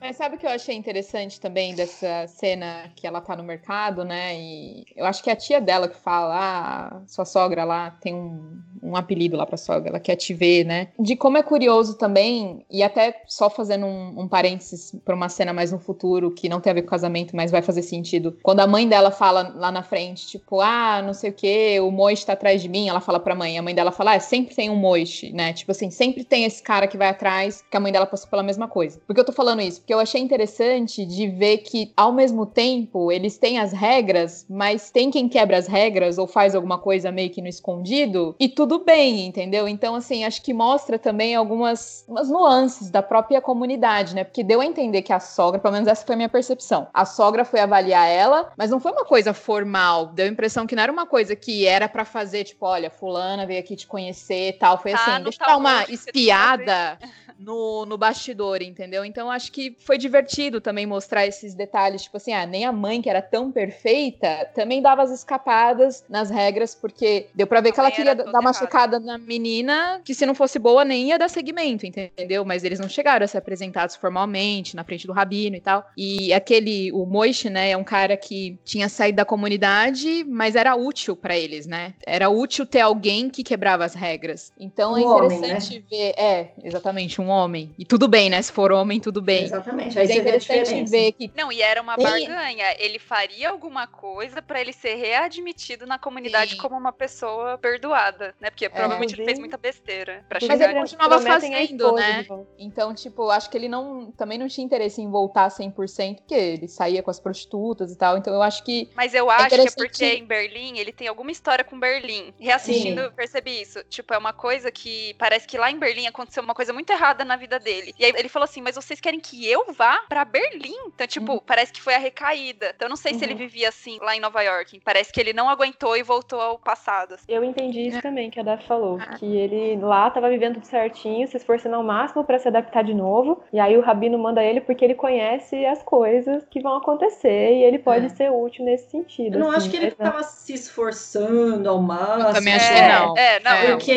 Mas sabe o que eu achei interessante também dessa cena que ela tá no mercado, né? E eu acho que é a tia dela que fala, ah, sua sogra lá tem um, um apelido lá pra sogra, ela quer te ver, né? De como é curioso também, e até só fazendo um, um parênteses pra uma cena mais no futuro, que não tem a ver com casamento, mas vai fazer sentido. Quando a mãe dela fala lá na frente, tipo, ah, não sei o que, o Moish tá atrás de mim, ela fala pra mãe, a mãe dela fala, ah, sempre tem um Moish, né? Tipo assim, sempre tem esse cara que vai atrás, que a mãe dela passou pela mesma coisa. Por que eu tô falando isso? Porque eu achei interessante de ver que, ao mesmo tempo, eles têm as regras, mas tem quem quebra as regras ou faz alguma coisa meio que no escondido, e tudo bem, entendeu? Então, assim, acho que mostra também algumas umas nuances da própria comunidade, né? Porque deu a entender que a sogra, pelo menos essa foi a minha percepção, a sogra foi avaliar ela, mas não foi uma coisa formal, deu a impressão que não era uma coisa que era pra fazer, tipo, olha, fulana veio aqui te conhecer e tal, foi Tá assim, deixa eu dar uma que você espiada no, no bastidor, entendeu? Então acho que foi divertido também mostrar esses detalhes, tipo assim, ah, nem a mãe que era tão perfeita também dava as escapadas nas regras, porque deu pra ver A que ela queria dar uma checada na menina, que se não fosse boa nem ia dar segmento, entendeu? Mas eles não chegaram a ser apresentados formalmente, na frente do rabino e tal. E aquele, o Moish, né, é um cara que tinha saído da comunidade, mas era útil pra eles, né? Era útil ter alguém que quebrava as regras. Então é Um homem, interessante ver, é, exatamente, um homem. E tudo bem, né? Se for homem, tudo bem. Exatamente. Aí Mas é você interessante ver que Não, e era uma Tem- barganha. Ele faria alguma coisa pra ele ser readmitido na comunidade Sim. como uma pessoa perdoada, né? Porque provavelmente ele fez muita besteira pra Mas chegar ele nisso. continuava fazendo, né? Então, tipo, acho que ele não também não tinha interesse em voltar 100%, porque ele saía com as prostitutas e tal. Então, eu acho que Mas eu acho que é interessante- porque em Berlim ele tem alguma história com Berlim. Reassistindo, eu percebi isso. Tipo, é uma coisa que parece que lá em Berlim aconteceu uma coisa muito errada na vida dele. E aí ele falou assim: Mas vocês querem que eu vá pra Berlim? Então, tipo, parece que foi a recaída. Então, eu não sei se ele Uhum. vivia assim lá em Nova York. Parece que ele não aguentou e voltou ao passado. assim. Eu entendi isso também, que a Daf falou. Ah. Que ele lá tava vivendo tudo certinho, se esforçando ao máximo pra se adaptar de novo. E aí o Rabino manda ele porque ele conhece as coisas que vão acontecer e ele pode É. ser útil nesse sentido. Eu não assim, acho que ele mas não- tava se esforçando ao máximo. Eu também acho que é, não. É, não, É, não, porque- é.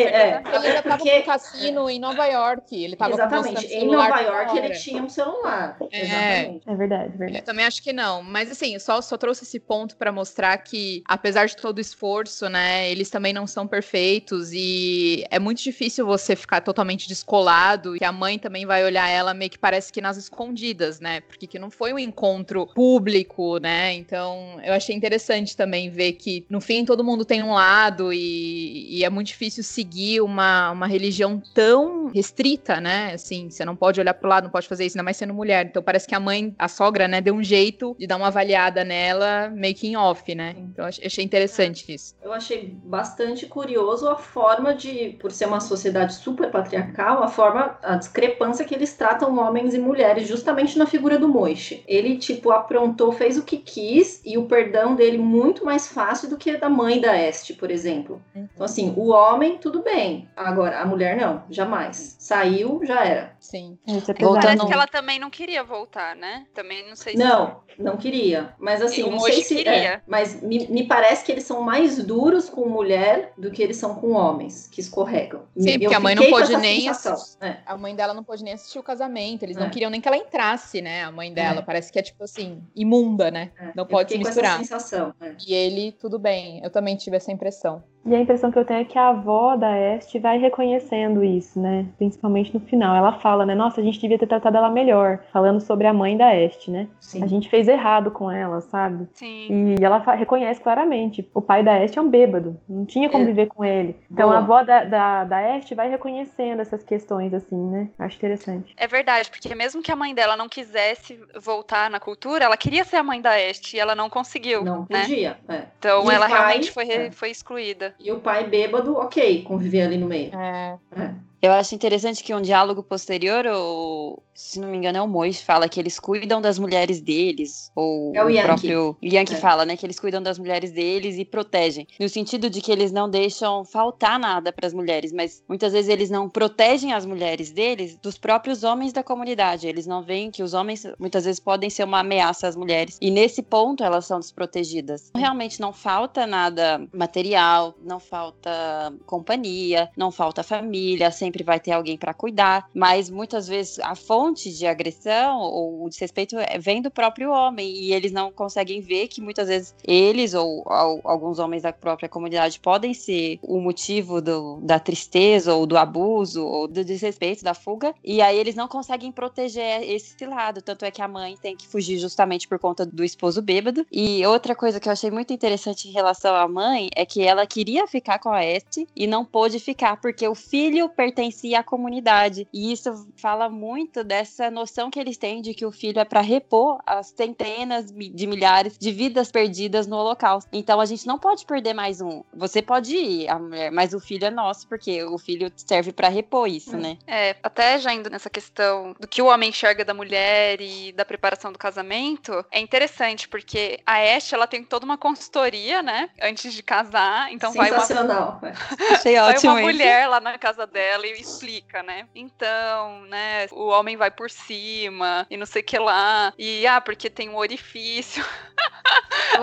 ele ainda tava porque- no cassino em Nova York. Ele tava Exatamente. Em celular Nova York ele tinha um celular. É. Exatamente. É verdade, é Eu verdade. também acho que não. Mas assim, só, só trouxe esse ponto pra mostrar que, apesar de todo o esforço, né, eles também não são perfeitos e é muito difícil você ficar totalmente descolado, que a mãe também vai olhar ela meio que parece que nas escondidas, né? Porque que não foi um encontro público, né? Então, eu achei interessante também ver que no fim todo mundo tem um lado e, e é muito difícil seguir uma, uma religião tão restrita, né? Assim, você não pode olhar pro lado, não pode fazer isso, ainda mais sendo mulher. Então parece que a mãe, a sogra, né, deu um jeito de dar uma avaliada nela, em off, né? Então achei interessante isso. Eu achei bastante curioso a forma de, por ser uma sociedade super patriarcal, a forma, a discrepância que eles tratam homens e mulheres, justamente na figura do Moishi. Ele, tipo, aprontou, fez o que quis, e o perdão dele muito mais fácil do que da mãe da Este, por exemplo. Então, assim, o homem, tudo bem. Agora, a mulher, não, jamais. Saiu, já era. Sim. Isso é Voltando-. Parece que ela também não queria voltar, né? Também não sei se. Não, não queria. Mas assim, não sei se. queria. é, mas me, me parece que eles são mais duros com mulher do que eles são com homens, que escorregam. Sim, Eu porque a mãe não pôde nem assistir. É. A mãe dela não pôde nem assistir o casamento. Eles não É. queriam nem que ela entrasse, né? A mãe dela. É. Parece que é tipo assim, imunda, né? É, Não pode se misturar. essa sensação. é. E ele, tudo bem. Eu também tive essa impressão. E a impressão que eu tenho é que a avó da Este vai reconhecendo isso, né? Principalmente no final. Ela fala, né? Nossa, a gente devia ter tratado ela melhor. Falando sobre a mãe da Este, né? Sim. A gente fez errado com ela, sabe? Sim. E ela reconhece claramente. O pai da Este é um bêbado. Não tinha como É. viver com ele. Então Boa. a avó da, da, da Este vai reconhecendo essas questões, assim, né? Acho interessante. É verdade, porque mesmo que a mãe dela não quisesse voltar na cultura, ela queria ser a mãe da Este e ela não conseguiu, Não né? podia. é. Então E ela pai- realmente foi, re- é. foi excluída. E o pai bêbado, ok, conviver ali no meio. É. É. Eu acho interessante que um diálogo posterior, o, se não me engano, é o Mois fala que eles cuidam das mulheres deles, ou é o, o próprio Yankee é. fala, né, que eles cuidam das mulheres deles e protegem, no sentido de que eles não deixam faltar nada para as mulheres, mas muitas vezes eles não protegem as mulheres deles dos próprios homens da comunidade. Eles não veem que os homens muitas vezes podem ser uma ameaça às mulheres. E nesse ponto elas são desprotegidas. Realmente não falta nada material, não falta companhia, não falta família, sempre vai ter alguém para cuidar, mas muitas vezes a fonte de agressão ou desrespeito é, vem do próprio homem e eles não conseguem ver que muitas vezes eles ou, ou alguns homens da própria comunidade podem ser o motivo do, da tristeza ou do abuso ou do desrespeito, da fuga, e aí eles não conseguem proteger esse lado, tanto é que a mãe tem que fugir justamente por conta do esposo bêbado. E outra coisa que eu achei muito interessante em relação à mãe é que ela queria ficar com a Este e não pôde ficar porque o filho pertencia à comunidade. E isso fala muito dessa noção que eles têm de que o filho é para repor as centenas de milhares de vidas perdidas no Holocausto. Então a gente não pode perder mais um. Você pode ir, a mulher, mas o filho é nosso porque o filho serve para repor isso, né? É, até já indo nessa questão do que o homem enxerga da mulher e da preparação do casamento, é interessante porque a Ashe, ela tem toda uma consultoria, né, antes de casar, então vai uma [LAUGHS] Achei vai uma mulher lá na casa dela e explica, né? Então, né, o homem vai por cima e não sei o que lá. E ah, porque tem um orifício.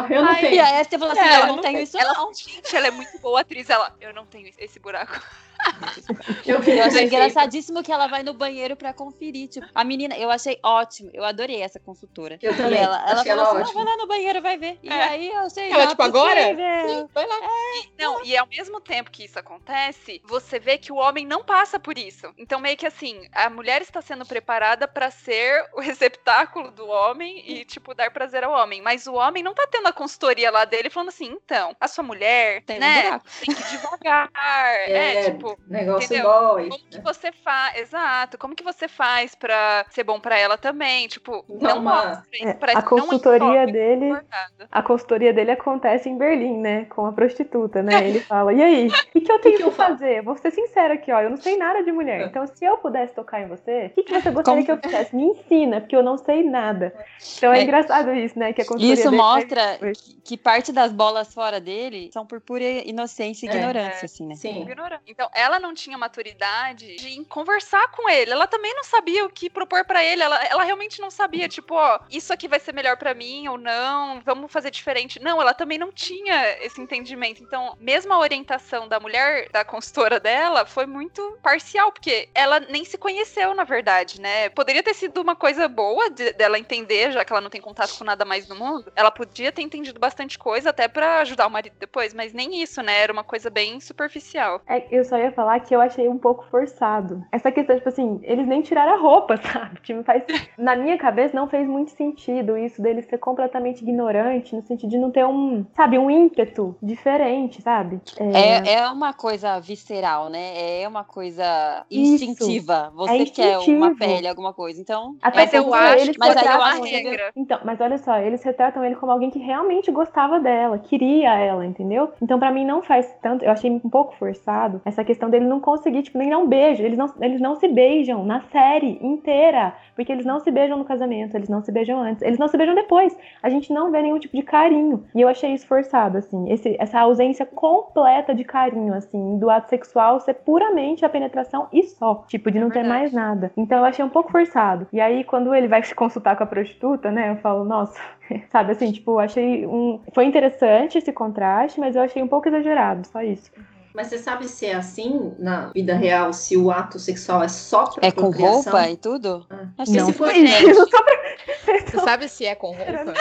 Eu não tenho. E a Esther falou assim: é, eu não, não tenho isso, ela, não. Gente, ela é muito boa atriz. Ela, eu não tenho esse buraco. Eu, eu achei engraçadíssimo que ela vai no banheiro pra conferir. Tipo, a menina, eu achei ótimo. Eu adorei essa consultora. Eu também. ela, ela falou ela assim: vai lá no banheiro, vai ver. E é. aí eu sei. Ela, tipo, agora? Sim, vai lá. É, não, e ao mesmo tempo que isso acontece, você vê que o homem não passa por isso. Então, meio que assim, a mulher está sendo preparada para ser o receptáculo do homem e, tipo, dar prazer ao homem. Mas o homem não tá tendo a consultoria lá dele falando assim, então, a sua mulher, tem né, tem que devagar. [LAUGHS] é, é, tipo, negócio entendeu? boy. Como que você faz? Exato. Como que você faz para ser bom para ela também? Tipo, não, não mostra. É, a consultoria dele, a consultoria dele acontece em Berlim, né, com a prostituta, né? Ele [LAUGHS] fala: "E aí, o que, que eu tenho que, que, eu fazer? Vou ser sincera aqui, ó, eu não sei nada de mulher. Então, se eu pudesse tocar em você, o que, que você [LAUGHS] gostaria Como... que eu fizesse? Me ensina, porque eu não sei nada." Então é, é engraçado isso, né, que a consultoria Isso mostra que parte das bolas fora dele são por pura inocência e é, ignorância, assim, né? Sim. Então, ela não tinha maturidade de conversar com ele. Ela também não sabia o que propor para ele. Ela, ela realmente não sabia, tipo, ó, isso aqui vai ser melhor para mim ou não, vamos fazer diferente. Não, ela também não tinha esse entendimento. Então, mesmo a orientação da mulher, da consultora dela, foi muito parcial, porque ela nem se conheceu, na verdade, né? Poderia ter sido uma coisa boa de, dela entender, já que ela não tem contato com nada mais no mundo. Ela podia ter entendido bastante coisa até para ajudar o marido depois, mas nem isso, né? Era uma coisa bem superficial. É, eu só ia falar que eu achei um pouco forçado. Essa questão, tipo assim, eles nem tiraram a roupa, [LAUGHS] sabe? Tipo, faz... Na minha cabeça não fez muito sentido isso dele ser completamente ignorante, no sentido de não ter um, sabe, um ímpeto diferente, sabe? É, é, é uma coisa visceral, né? É uma coisa instintiva. Isso. Você é quer uma pele, alguma coisa. Então, Até mas eu acho, mas aí eu acho que... Então, mas olha só, eles retratam ele como alguém que realmente gostava dela, queria ela, entendeu? Então, para mim não faz tanto, eu achei um pouco forçado essa questão dele não conseguir, tipo, nem dar um beijo. Eles não, eles não se beijam na série inteira, porque eles não se beijam no casamento, eles não se beijam antes, eles não se beijam depois. A gente não vê nenhum tipo de carinho. E eu achei isso forçado, assim, esse, essa ausência completa de carinho, assim, do ato sexual ser puramente a penetração e só, tipo, de não é ter mais nada. Então eu achei um pouco forçado. E aí, quando ele vai se consultar com a prostituta, né, eu falo, nossa, [LAUGHS] sabe assim, tipo, achei um. Foi interessante esse contraste, mas eu achei um pouco exagerado, só isso. Mas você sabe se é assim na vida real, se o ato sexual é só pra É com roupa e tudo? Ah. Acho não, que se for [LAUGHS] isso, só pra... Você sabe se é com roupa?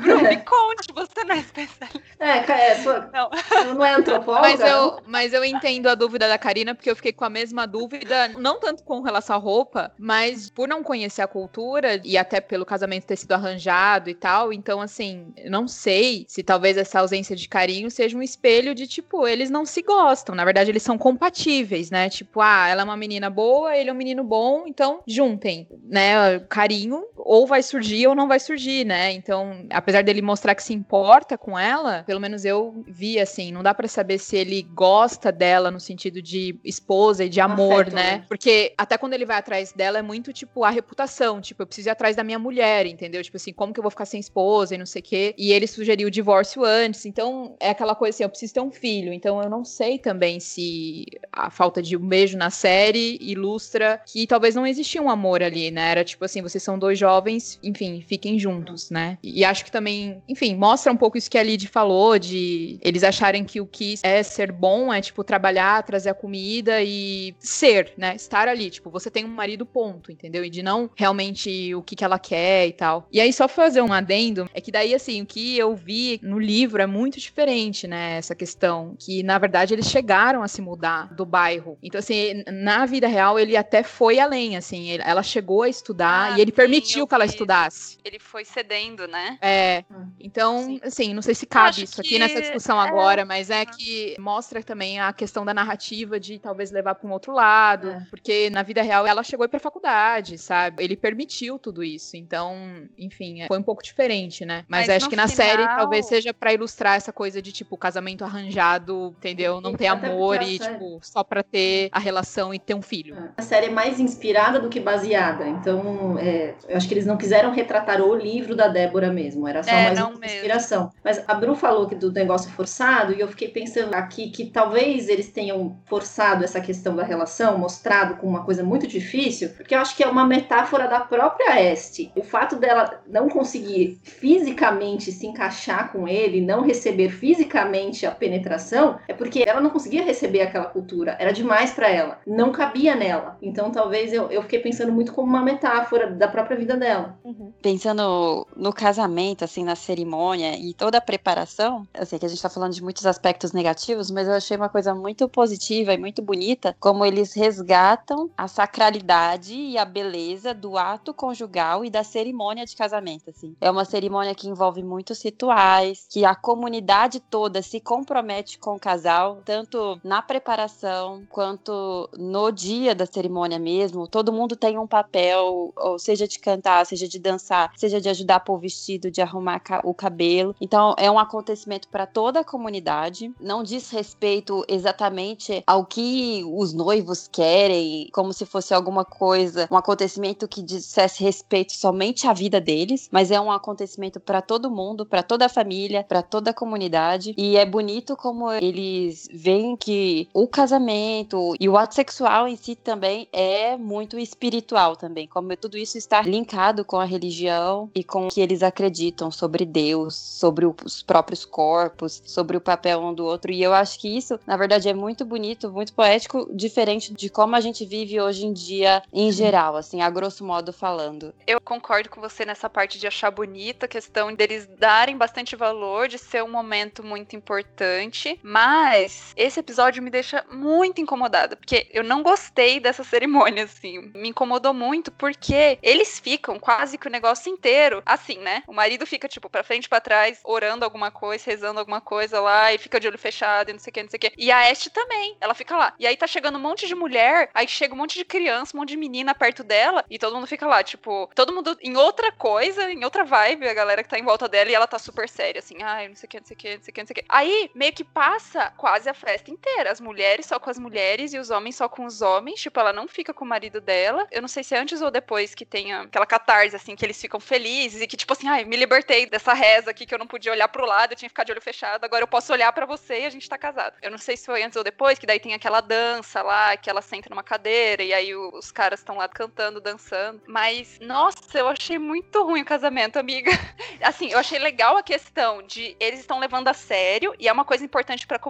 Bruno, [LAUGHS] me conte, você não é especialista. É, é sua... não. não é antropóloga? Mas eu, mas eu entendo a dúvida da Karina, porque eu fiquei com a mesma dúvida, não tanto com relação à roupa, mas por não conhecer a cultura e até pelo casamento ter sido arranjado e tal, então assim, não sei se talvez essa ausência de carinho seja um espelho de tipo, eles não se gostam gostam. Na verdade, eles são compatíveis, né? Tipo, ah, ela é uma menina boa, ele é um menino bom, então juntem, né? Carinho ou vai surgir ou não vai surgir, né? Então, apesar dele mostrar que se importa com ela, pelo menos eu vi assim, não dá para saber se ele gosta dela no sentido de esposa e de amor, Afeto, né? né? Porque até quando ele vai atrás dela é muito tipo a reputação, tipo, eu preciso ir atrás da minha mulher, entendeu? Tipo assim, como que eu vou ficar sem esposa e não sei o quê. E ele sugeriu o divórcio antes, então é aquela coisa assim, eu preciso ter um filho. Então eu não sei também se a falta de um beijo na série ilustra que talvez não existia um amor ali, né? Era tipo assim, vocês são dois jovens, enfim, fiquem juntos, né? E acho que também, enfim, mostra um pouco isso que a Lid falou, de eles acharem que o que é ser bom é, tipo, trabalhar, trazer a comida e ser, né? Estar ali, tipo, você tem um marido, ponto, entendeu? E de não realmente o que, que ela quer e tal. E aí, só fazer um adendo, é que daí, assim, o que eu vi no livro é muito diferente, né? Essa questão, que na verdade eles chegaram a se mudar do bairro. Então, assim, na vida real, ele até foi além, assim, ela chegou a estudar ah, e ele sim, permitiu que ela estudasse. Ele foi cedendo, né? É. Hum. Então, sim. assim, não sei se cabe isso aqui nessa discussão é... agora, mas é que mostra também a questão da narrativa de talvez levar para um outro lado, é. porque na vida real ela chegou para faculdade, sabe? Ele permitiu tudo isso. Então, enfim, é, foi um pouco diferente, né? Mas, mas acho que na final... série talvez seja para ilustrar essa coisa de tipo casamento arranjado, entendeu? Não ter amor e série... tipo só para ter a relação e ter um filho. É. A série é mais inspirada do que baseada. Então, é, eu acho que eles não quiseram retratar o livro da Débora mesmo, era só é, mais uma inspiração. Mas a Bru falou que do negócio forçado e eu fiquei pensando aqui que talvez eles tenham forçado essa questão da relação, mostrado como uma coisa muito difícil, porque eu acho que é uma metáfora da própria Este. O fato dela não conseguir fisicamente se encaixar com ele, não receber fisicamente a penetração, é porque ela não conseguia receber aquela cultura, era demais para ela, não cabia nela. Então talvez eu, eu fiquei pensando muito como uma metáfora da própria vida dela. Uhum. Pensando no casamento, assim, na cerimônia e toda a preparação, eu sei que a gente tá falando de muitos aspectos negativos, mas eu achei uma coisa muito positiva e muito bonita, como eles resgatam a sacralidade e a beleza do ato conjugal e da cerimônia de casamento, assim. É uma cerimônia que envolve muitos rituais, que a comunidade toda se compromete com o casal, tanto na preparação quanto no dia da cerimônia mesmo. Todo mundo tem um papel, ou seja de cantar, seja de dançar, seja de ajudar a pôr o vestido, de arrumar o cabelo. Então é um acontecimento para toda a comunidade. Não diz respeito exatamente ao que os noivos querem, como se fosse alguma coisa, um acontecimento que dissesse respeito somente à vida deles, mas é um acontecimento para todo mundo, para toda a família, para toda a comunidade. E é bonito como eles veem que o casamento e o ato sexual em si também é muito espiritual também, como tudo isso está linkado com a religião e com o que eles acreditam sobre Deus, sobre os próprios corpos, sobre o papel um do outro. E eu acho que isso, na verdade, é muito bonito, muito poético, diferente de como a gente vive hoje em dia em geral, assim, a grosso modo falando. Eu concordo com você nessa parte de achar bonita a questão deles darem bastante valor, de ser um momento muito importante, mas esse episódio me deixa muito incomodada, porque eu não gostei dessa cerimônia, assim. Me incomodou muito porque eles ficam quase que o negócio inteiro assim, né? O marido fica, tipo, pra frente pra trás, orando alguma coisa, rezando alguma coisa lá, e fica de olho fechado e não sei o que, não sei o que. E a Este também, ela fica lá. E aí tá chegando um monte de mulher, aí chega um monte de criança, um monte de menina perto dela, e todo mundo fica lá, tipo, todo mundo em outra coisa, em outra vibe, a galera que tá em volta dela, e ela tá super séria, assim, ai, não sei o que, não sei o que, não sei o que, não sei o que. Aí, meio que passa quase a festa inteira, as mulheres só com as mulheres e os homens só com os homens, tipo, ela não fica com o marido dela. Eu não sei se é antes ou depois que tenha aquela catarse, assim, que eles ficam felizes e que, tipo assim, ai, me libertei dessa reza aqui que eu não podia olhar pro lado, eu tinha que ficar de olho fechado, agora eu posso olhar para você e a gente tá casado. Eu não sei se foi antes ou depois, que daí tem aquela dança lá, que ela senta numa cadeira e aí os caras estão lá cantando, dançando. Mas, nossa, eu achei muito ruim o casamento, amiga. [LAUGHS] Assim, eu achei legal a questão de eles estão levando a sério e é uma coisa importante para a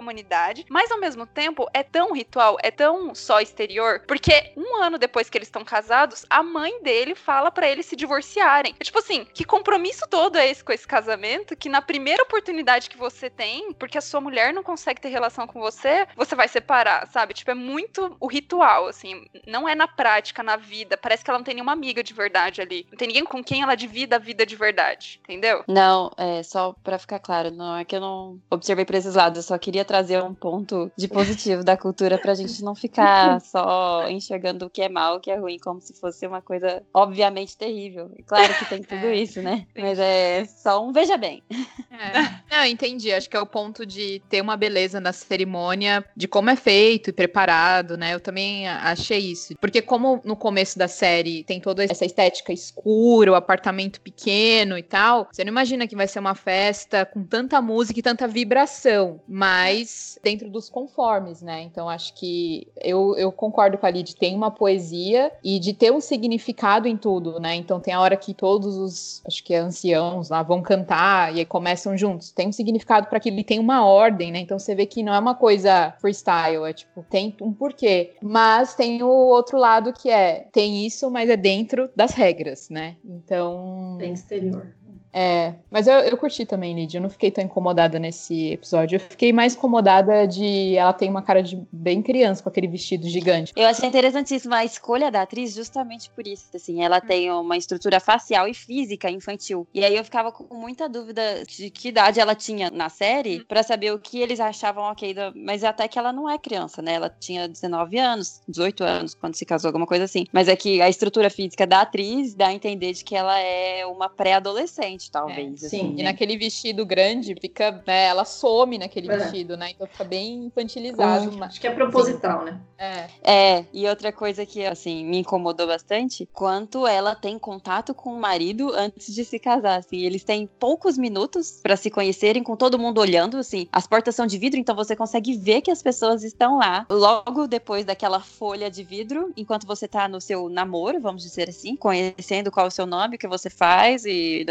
comunidade, mas ao mesmo tempo é tão ritual, é tão só exterior, porque um ano depois que eles estão casados, a mãe dele fala para eles se divorciarem. É tipo assim, que compromisso todo é esse com esse casamento que na primeira oportunidade que você tem, porque a sua mulher não consegue ter relação com você, você vai separar, sabe? Tipo, é muito o ritual, assim, não é na prática, na vida. Parece que ela não tem nenhuma amiga de verdade ali. Não tem ninguém com quem ela divida a vida de verdade, entendeu? Não, é só para ficar claro, não é que eu não observei por esses lados, eu só queria trazer um ponto de positivo da cultura pra gente não ficar [LAUGHS] só enxergando o que é mal, o que é ruim, como se fosse uma coisa obviamente terrível. Claro que tem tudo é, isso, né? Mas é só um veja bem. É. Não, entendi. Acho que é o ponto de ter uma beleza na cerimônia, de como é feito e preparado, né? Eu também achei isso. Porque como no começo da série tem toda essa estética escura, o apartamento pequeno e tal, você não imagina que vai ser uma festa com tanta música e tanta vibração, mas dentro dos conformes, né? Então acho que eu, eu concordo com a Lid, tem uma poesia e de ter um significado em tudo, né? Então tem a hora que todos os, acho que é anciãos lá vão cantar e aí começam juntos. Tem um significado para aquilo e tem uma ordem, né? Então você vê que não é uma coisa freestyle, é tipo, tem um porquê. Mas tem o outro lado que é, tem isso, mas é dentro das regras, né? Então. Tem exterior. É, mas eu, eu curti também, Lidia. Eu não fiquei tão incomodada nesse episódio. Eu fiquei mais incomodada de ela tem uma cara de bem criança com aquele vestido gigante. Eu achei interessantíssima a escolha da atriz justamente por isso. Assim, ela tem uma estrutura facial e física infantil. E aí eu ficava com muita dúvida de que idade ela tinha na série para saber o que eles achavam ok. Da... Mas até que ela não é criança, né? Ela tinha 19 anos, 18 anos quando se casou, alguma coisa assim. Mas é que a estrutura física da atriz dá a entender de que ela é uma pré-adolescente talvez. É, sim, assim, e né? naquele vestido grande, fica, né, ela some naquele é. vestido, né? Então fica bem infantilizado. Mas... Acho que é proposital, sim. né? É. é, e outra coisa que, assim, me incomodou bastante, quanto ela tem contato com o marido antes de se casar, assim, eles têm poucos minutos para se conhecerem, com todo mundo olhando, assim, as portas são de vidro, então você consegue ver que as pessoas estão lá, logo depois daquela folha de vidro, enquanto você tá no seu namoro, vamos dizer assim, conhecendo qual é o seu nome, o que você faz e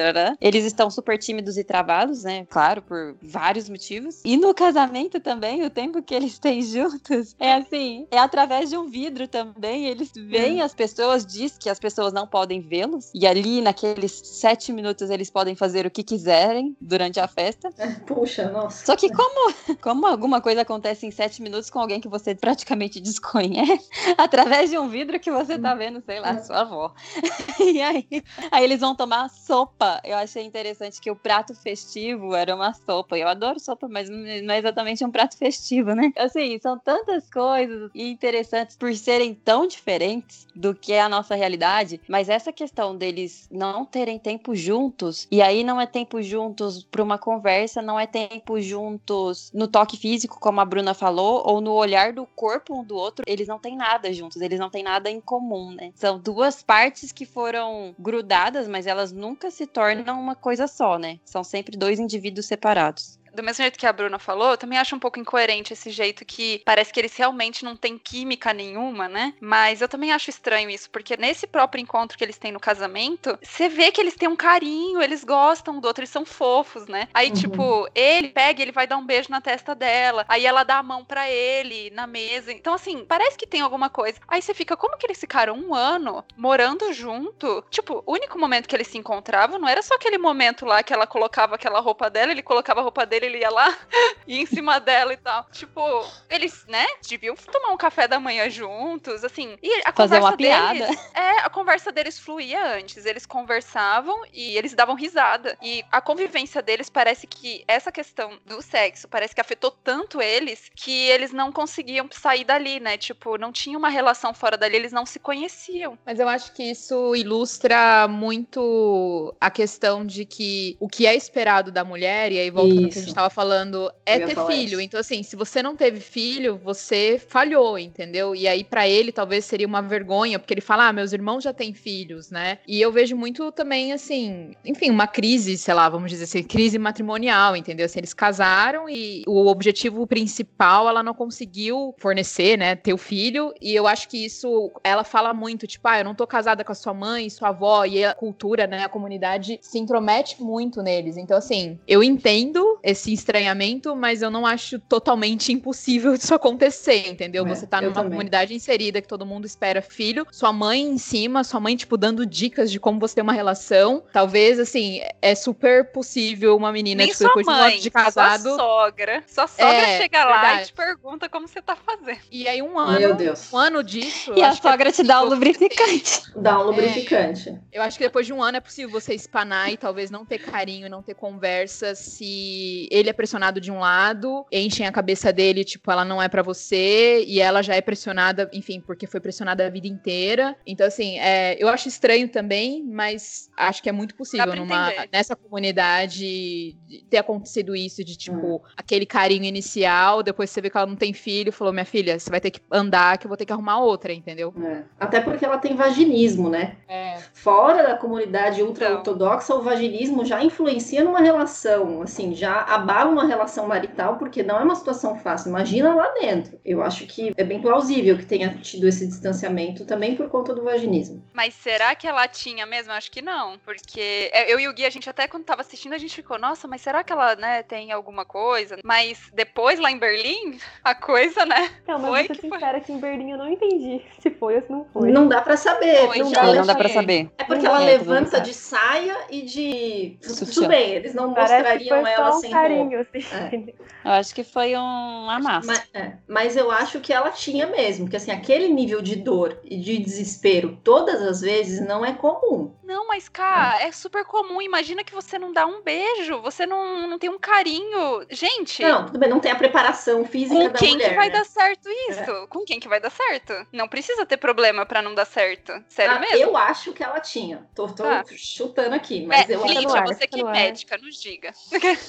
eles estão super tímidos e travados, né? Claro, por vários motivos. E no casamento também, o tempo que eles têm juntos é assim, é através de um vidro também. Eles veem as pessoas, diz que as pessoas não podem vê-los. E ali, naqueles sete minutos, eles podem fazer o que quiserem durante a festa. É, puxa, nossa. Só que como, como alguma coisa acontece em sete minutos com alguém que você praticamente desconhece, [LAUGHS] através de um vidro que você tá vendo, sei lá, sua avó. [LAUGHS] E aí, aí eles vão tomar sopa. Eu acho achei interessante que o prato festivo era uma sopa. Eu adoro sopa, mas não é exatamente um prato festivo, né? Assim, são tantas coisas interessantes por serem tão diferentes do que é a nossa realidade, mas essa questão deles não terem tempo juntos, e aí não é tempo juntos para uma conversa, não é tempo juntos no toque físico, como a Bruna falou, ou no olhar do corpo um do outro, eles não têm nada juntos, eles não têm nada em comum, né? São duas partes que foram grudadas, mas elas nunca se tornam uma coisa só, né? São sempre dois indivíduos separados do mesmo jeito que a Bruna falou, eu também acho um pouco incoerente esse jeito que parece que eles realmente não têm química nenhuma, né? Mas eu também acho estranho isso, porque nesse próprio encontro que eles têm no casamento, você vê que eles têm um carinho, eles gostam do outro, eles são fofos, né? Aí, uhum. tipo, ele pega, ele vai dar um beijo na testa dela, aí ela dá a mão para ele na mesa. Então, assim, parece que tem alguma coisa. Aí você fica, como que eles ficaram um ano morando junto? Tipo, o único momento que eles se encontravam não era só aquele momento lá que ela colocava aquela roupa dela, ele colocava a roupa dele ele ia lá [LAUGHS] e em cima dela e tal. Tipo, eles, né, deviam tomar um café da manhã juntos, assim. E a Fazer conversa uma piada. deles. É, a conversa deles fluía antes. Eles conversavam e eles davam risada. E a convivência deles parece que essa questão do sexo parece que afetou tanto eles que eles não conseguiam sair dali, né? Tipo, não tinha uma relação fora dali, eles não se conheciam. Mas eu acho que isso ilustra muito a questão de que o que é esperado da mulher, e aí voltando que a gente estava falando, é ter filho. Isso. Então, assim, se você não teve filho, você falhou, entendeu? E aí, para ele, talvez seria uma vergonha, porque ele fala, ah, meus irmãos já têm filhos, né? E eu vejo muito também, assim, enfim, uma crise, sei lá, vamos dizer assim, crise matrimonial, entendeu? Assim, eles casaram e o objetivo principal ela não conseguiu fornecer, né? Ter o filho. E eu acho que isso, ela fala muito, tipo, ah, eu não tô casada com a sua mãe, sua avó, e a cultura, né? A comunidade se intromete muito neles. Então, assim, eu entendo esse esse estranhamento, mas eu não acho totalmente impossível disso acontecer, entendeu? É, Você tá numa também. comunidade inserida que todo mundo espera filho, sua mãe em cima, sua mãe, tipo, dando dicas de como você tem uma relação. Talvez, assim, é super possível uma menina, Nem tipo, depois mãe, de um de casado. Sua sogra. Sua sogra é, chega lá verdade. e te pergunta como você tá fazendo. E aí, um ano. Meu Deus. Um ano disso. E a é sogra é te dá um lubrificante. [LAUGHS] Dá um lubrificante. É, eu acho que depois de um ano é possível você espanar e talvez não ter carinho, não ter conversa se ele é pressionado de um lado, enchem a cabeça dele, tipo, ela não é para você, e ela já é pressionada, enfim, porque foi pressionada a vida inteira. Então, assim, é, eu acho estranho também, mas acho que é muito possível numa, nessa comunidade ter acontecido isso, de tipo, hum. aquele carinho inicial, depois você vê que ela não tem filho, falou, minha filha, você vai ter que andar, que eu vou ter que arrumar outra, entendeu? É. Até porque ela tem vaginismo, né? É. Fora da comunidade ultra-ortodoxa, o vaginismo já influencia numa relação, assim, já abala uma relação marital, porque não é uma situação fácil. Imagina lá dentro. Eu acho que é bem plausível que tenha tido esse distanciamento também por conta do vaginismo. Mas será que ela tinha mesmo? Eu acho que não, porque é, eu e o Gui, a gente até quando tava assistindo, a gente ficou, nossa, mas será que ela, né, tem alguma coisa? Mas depois lá em Berlim, a coisa, né? Não, mas foi que sincera que em Berlim eu não entendi [LAUGHS] se foi ou se não foi. Não dá para saber. Foi, não, dá, não dá para saber. É porque ela é, levanta de saia e de. Tudo bem, eles não Parece mostrariam ela sem carinho. Assim. É. Eu acho que foi um amasso. Mas, é. mas eu acho que ela tinha mesmo, porque assim, aquele nível de dor e de desespero todas as vezes não é comum. Não, mas, cara, é. é super comum. Imagina que você não dá um beijo, você não, não tem um carinho. Gente. Não, tudo bem, não tem a preparação física com da quem mulher, que vai né? dar certo isso? É. Com quem que vai dar certo? Não precisa ter problema para não dar certo. Sério ah, mesmo? Eu acho que ela tinha. Tô, tô ah. chutando aqui, mas é, eu Lídia, acho você que é médica, nos diga.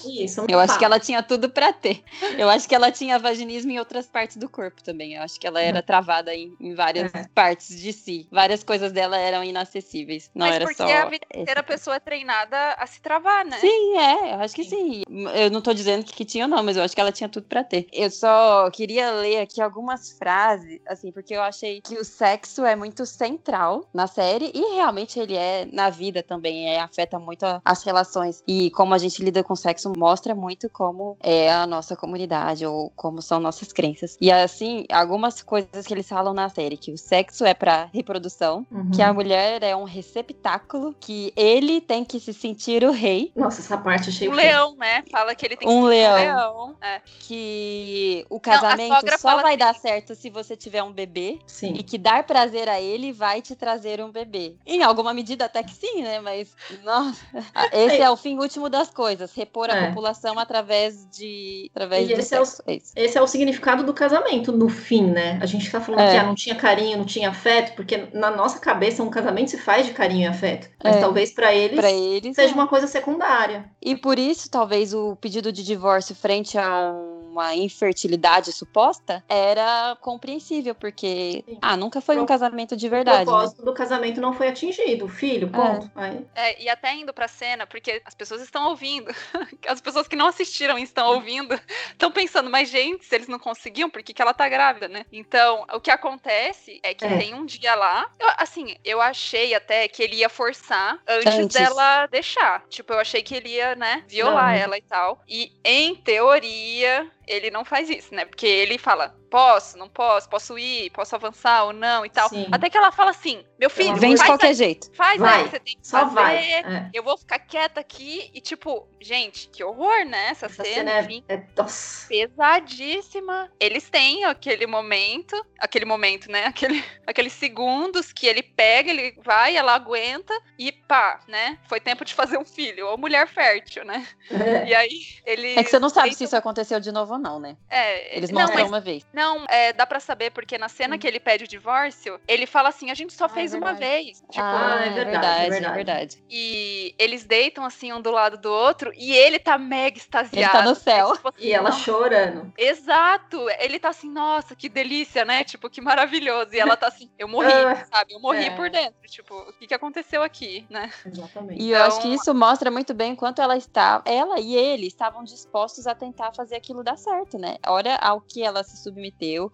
Isso, Eu acho que ela tinha tudo para ter. Eu acho que ela tinha vaginismo em outras partes do corpo também. Eu acho que ela era travada em, em várias é. partes de si. Várias coisas dela eram inacessíveis. Não mas era porque só. a vida inteira a pessoa é treinada a se travar, né? Sim, é. Eu acho que sim. Eu não tô dizendo que, que tinha, não, mas eu acho que ela tinha tudo para ter. Eu só queria ler aqui algumas frases, assim, porque eu achei que o sexo é muito central na série e realmente ele é na vida também. É, afeta muito as relações. E como a gente lida com sexo mostra muito como é a nossa comunidade ou como são nossas crenças. E assim, algumas coisas que eles falam na série, que o sexo é para reprodução, uhum. que a mulher é um receptáculo, que ele tem que se sentir o rei. Nossa, essa parte achei Um leão, né? Fala que ele tem que um ser leão. um leão. É. Que o casamento Não, só vai assim. dar certo se você tiver um bebê. Sim. E que dar prazer a ele vai te trazer um bebê. Em alguma medida até que sim, né? Mas, nossa, [LAUGHS] esse é o fim último das coisas, repor a é. População através de através e do esse sexo. É o, é esse é o significado do casamento no fim, né? A gente tá falando é. que ah, não tinha carinho, não tinha afeto, porque na nossa cabeça um casamento se faz de carinho e afeto. Mas é. talvez para eles, eles, seja uma coisa secundária. E por isso, talvez o pedido de divórcio frente a uma infertilidade suposta era compreensível, porque Sim. ah, nunca foi Pro... um casamento de verdade. O né? propósito né? do casamento não foi atingido, o filho, ponto. É. e até indo pra cena, porque as pessoas estão ouvindo, [LAUGHS] as pessoas que não assistiram e estão ouvindo, estão pensando, mas gente, se eles não conseguiam, por que, que ela tá grávida, né? Então, o que acontece é que é. tem um dia lá, eu, assim, eu achei até que ele ia forçar antes, antes, dela deixar. Tipo, eu achei que ele ia, né, violar não. ela e tal. E, em teoria, ele não faz isso, né? Porque ele fala, posso, não posso, posso ir, posso avançar ou não e tal. Sim. Até que ela fala assim, meu filho, vem de qualquer jeito. Faz vai, aí, você tem que só fazer. Vai. É. Eu vou ficar quieta aqui e tipo, gente, que horror, né? Essa, Essa cena, cena enfim, é, é pesadíssima. Eles têm aquele momento, aquele momento, né? [LAUGHS] Aquele, aqueles segundos que ele pega, ele vai, ela aguenta e pá, né? Foi tempo de fazer um filho, ou mulher fértil, né? É. E aí ele. É que você não sabe se isso aconteceu de novo ou não, né? É. Eles mostram não, mas, uma vez. Não, é, dá para saber, porque na cena hum. que ele pede o divórcio, ele fala assim: a gente só ah, fez é uma vez. Tipo, ah, é verdade, é verdade, é verdade. E eles deitam assim um do lado do outro e ele tá mega extasiado. Ele tá no céu. tipo, assim, e ela chorando. Exato. Ele tá assim, nossa, que delícia, né? Tipo, que maravilhoso. E ela tá assim, eu morri, [LAUGHS] ah, sabe? Eu morri é. por dentro. Tipo, o que, que aconteceu aqui, né? Exatamente. E eu acho que então isso mostra muito bem quanto ela está, ela e ele estavam dispostos a tentar fazer aquilo dar certo, né? Olha ao que ela se submeteu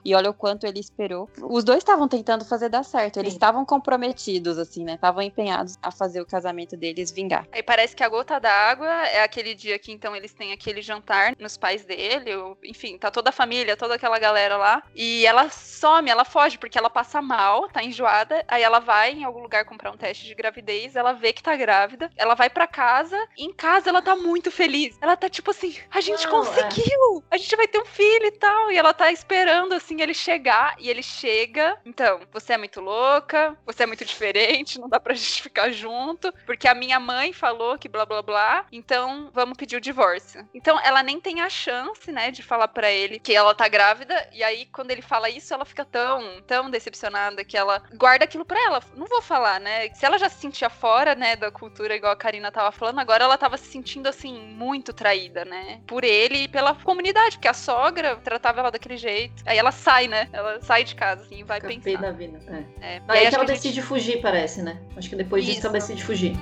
e olha o quanto ele esperou. Os dois estavam tentando fazer dar certo. Eles estavam comprometidos, assim, né? Estavam empenhados a fazer o casamento deles vingar. Aí parece que a gota d'água é aquele dia que então eles têm aquele jantar nos pais dele, ou, enfim, tá toda a família, toda aquela galera lá. E ela some, ela foge, porque ela passa mal, tá enjoada, aí ela vai em algum lugar comprar um teste de gravidez, ela vê que tá grávida, ela vai para casa, e em casa ela tá muito feliz. Ela tá tipo assim, a gente Não, conseguiu! É. A gente vai ter um filho e tal. E ela tá esperando assim ele chegar, e ele chega. Então, você é muito louca, você é muito diferente, não dá pra [LAUGHS] gente ficar junto, porque a minha mãe falou que blá blá blá, então vamos pedir o divórcio. Então ela nem tem a chance, né, de falar para ele que ela tá grávida, e aí quando ele fala isso, ela fica tão, tão decepcionada que ela guarda aquilo pra ela. Não vou falar, né? Se ela já se sentia fora, né, da cultura, igual a Karina tava falando, agora ela tava se sentindo, assim, muito traída, né? Por ele e pela comunidade, porque a sogra tratava ela daquele jeito. Aí ela sai, né? Ela sai de casa, assim, e vai Fica pensar. Da vida. É. É, aí, aí que ela decide gente... fugir, parece, né? Acho que depois disso ela decide fugir.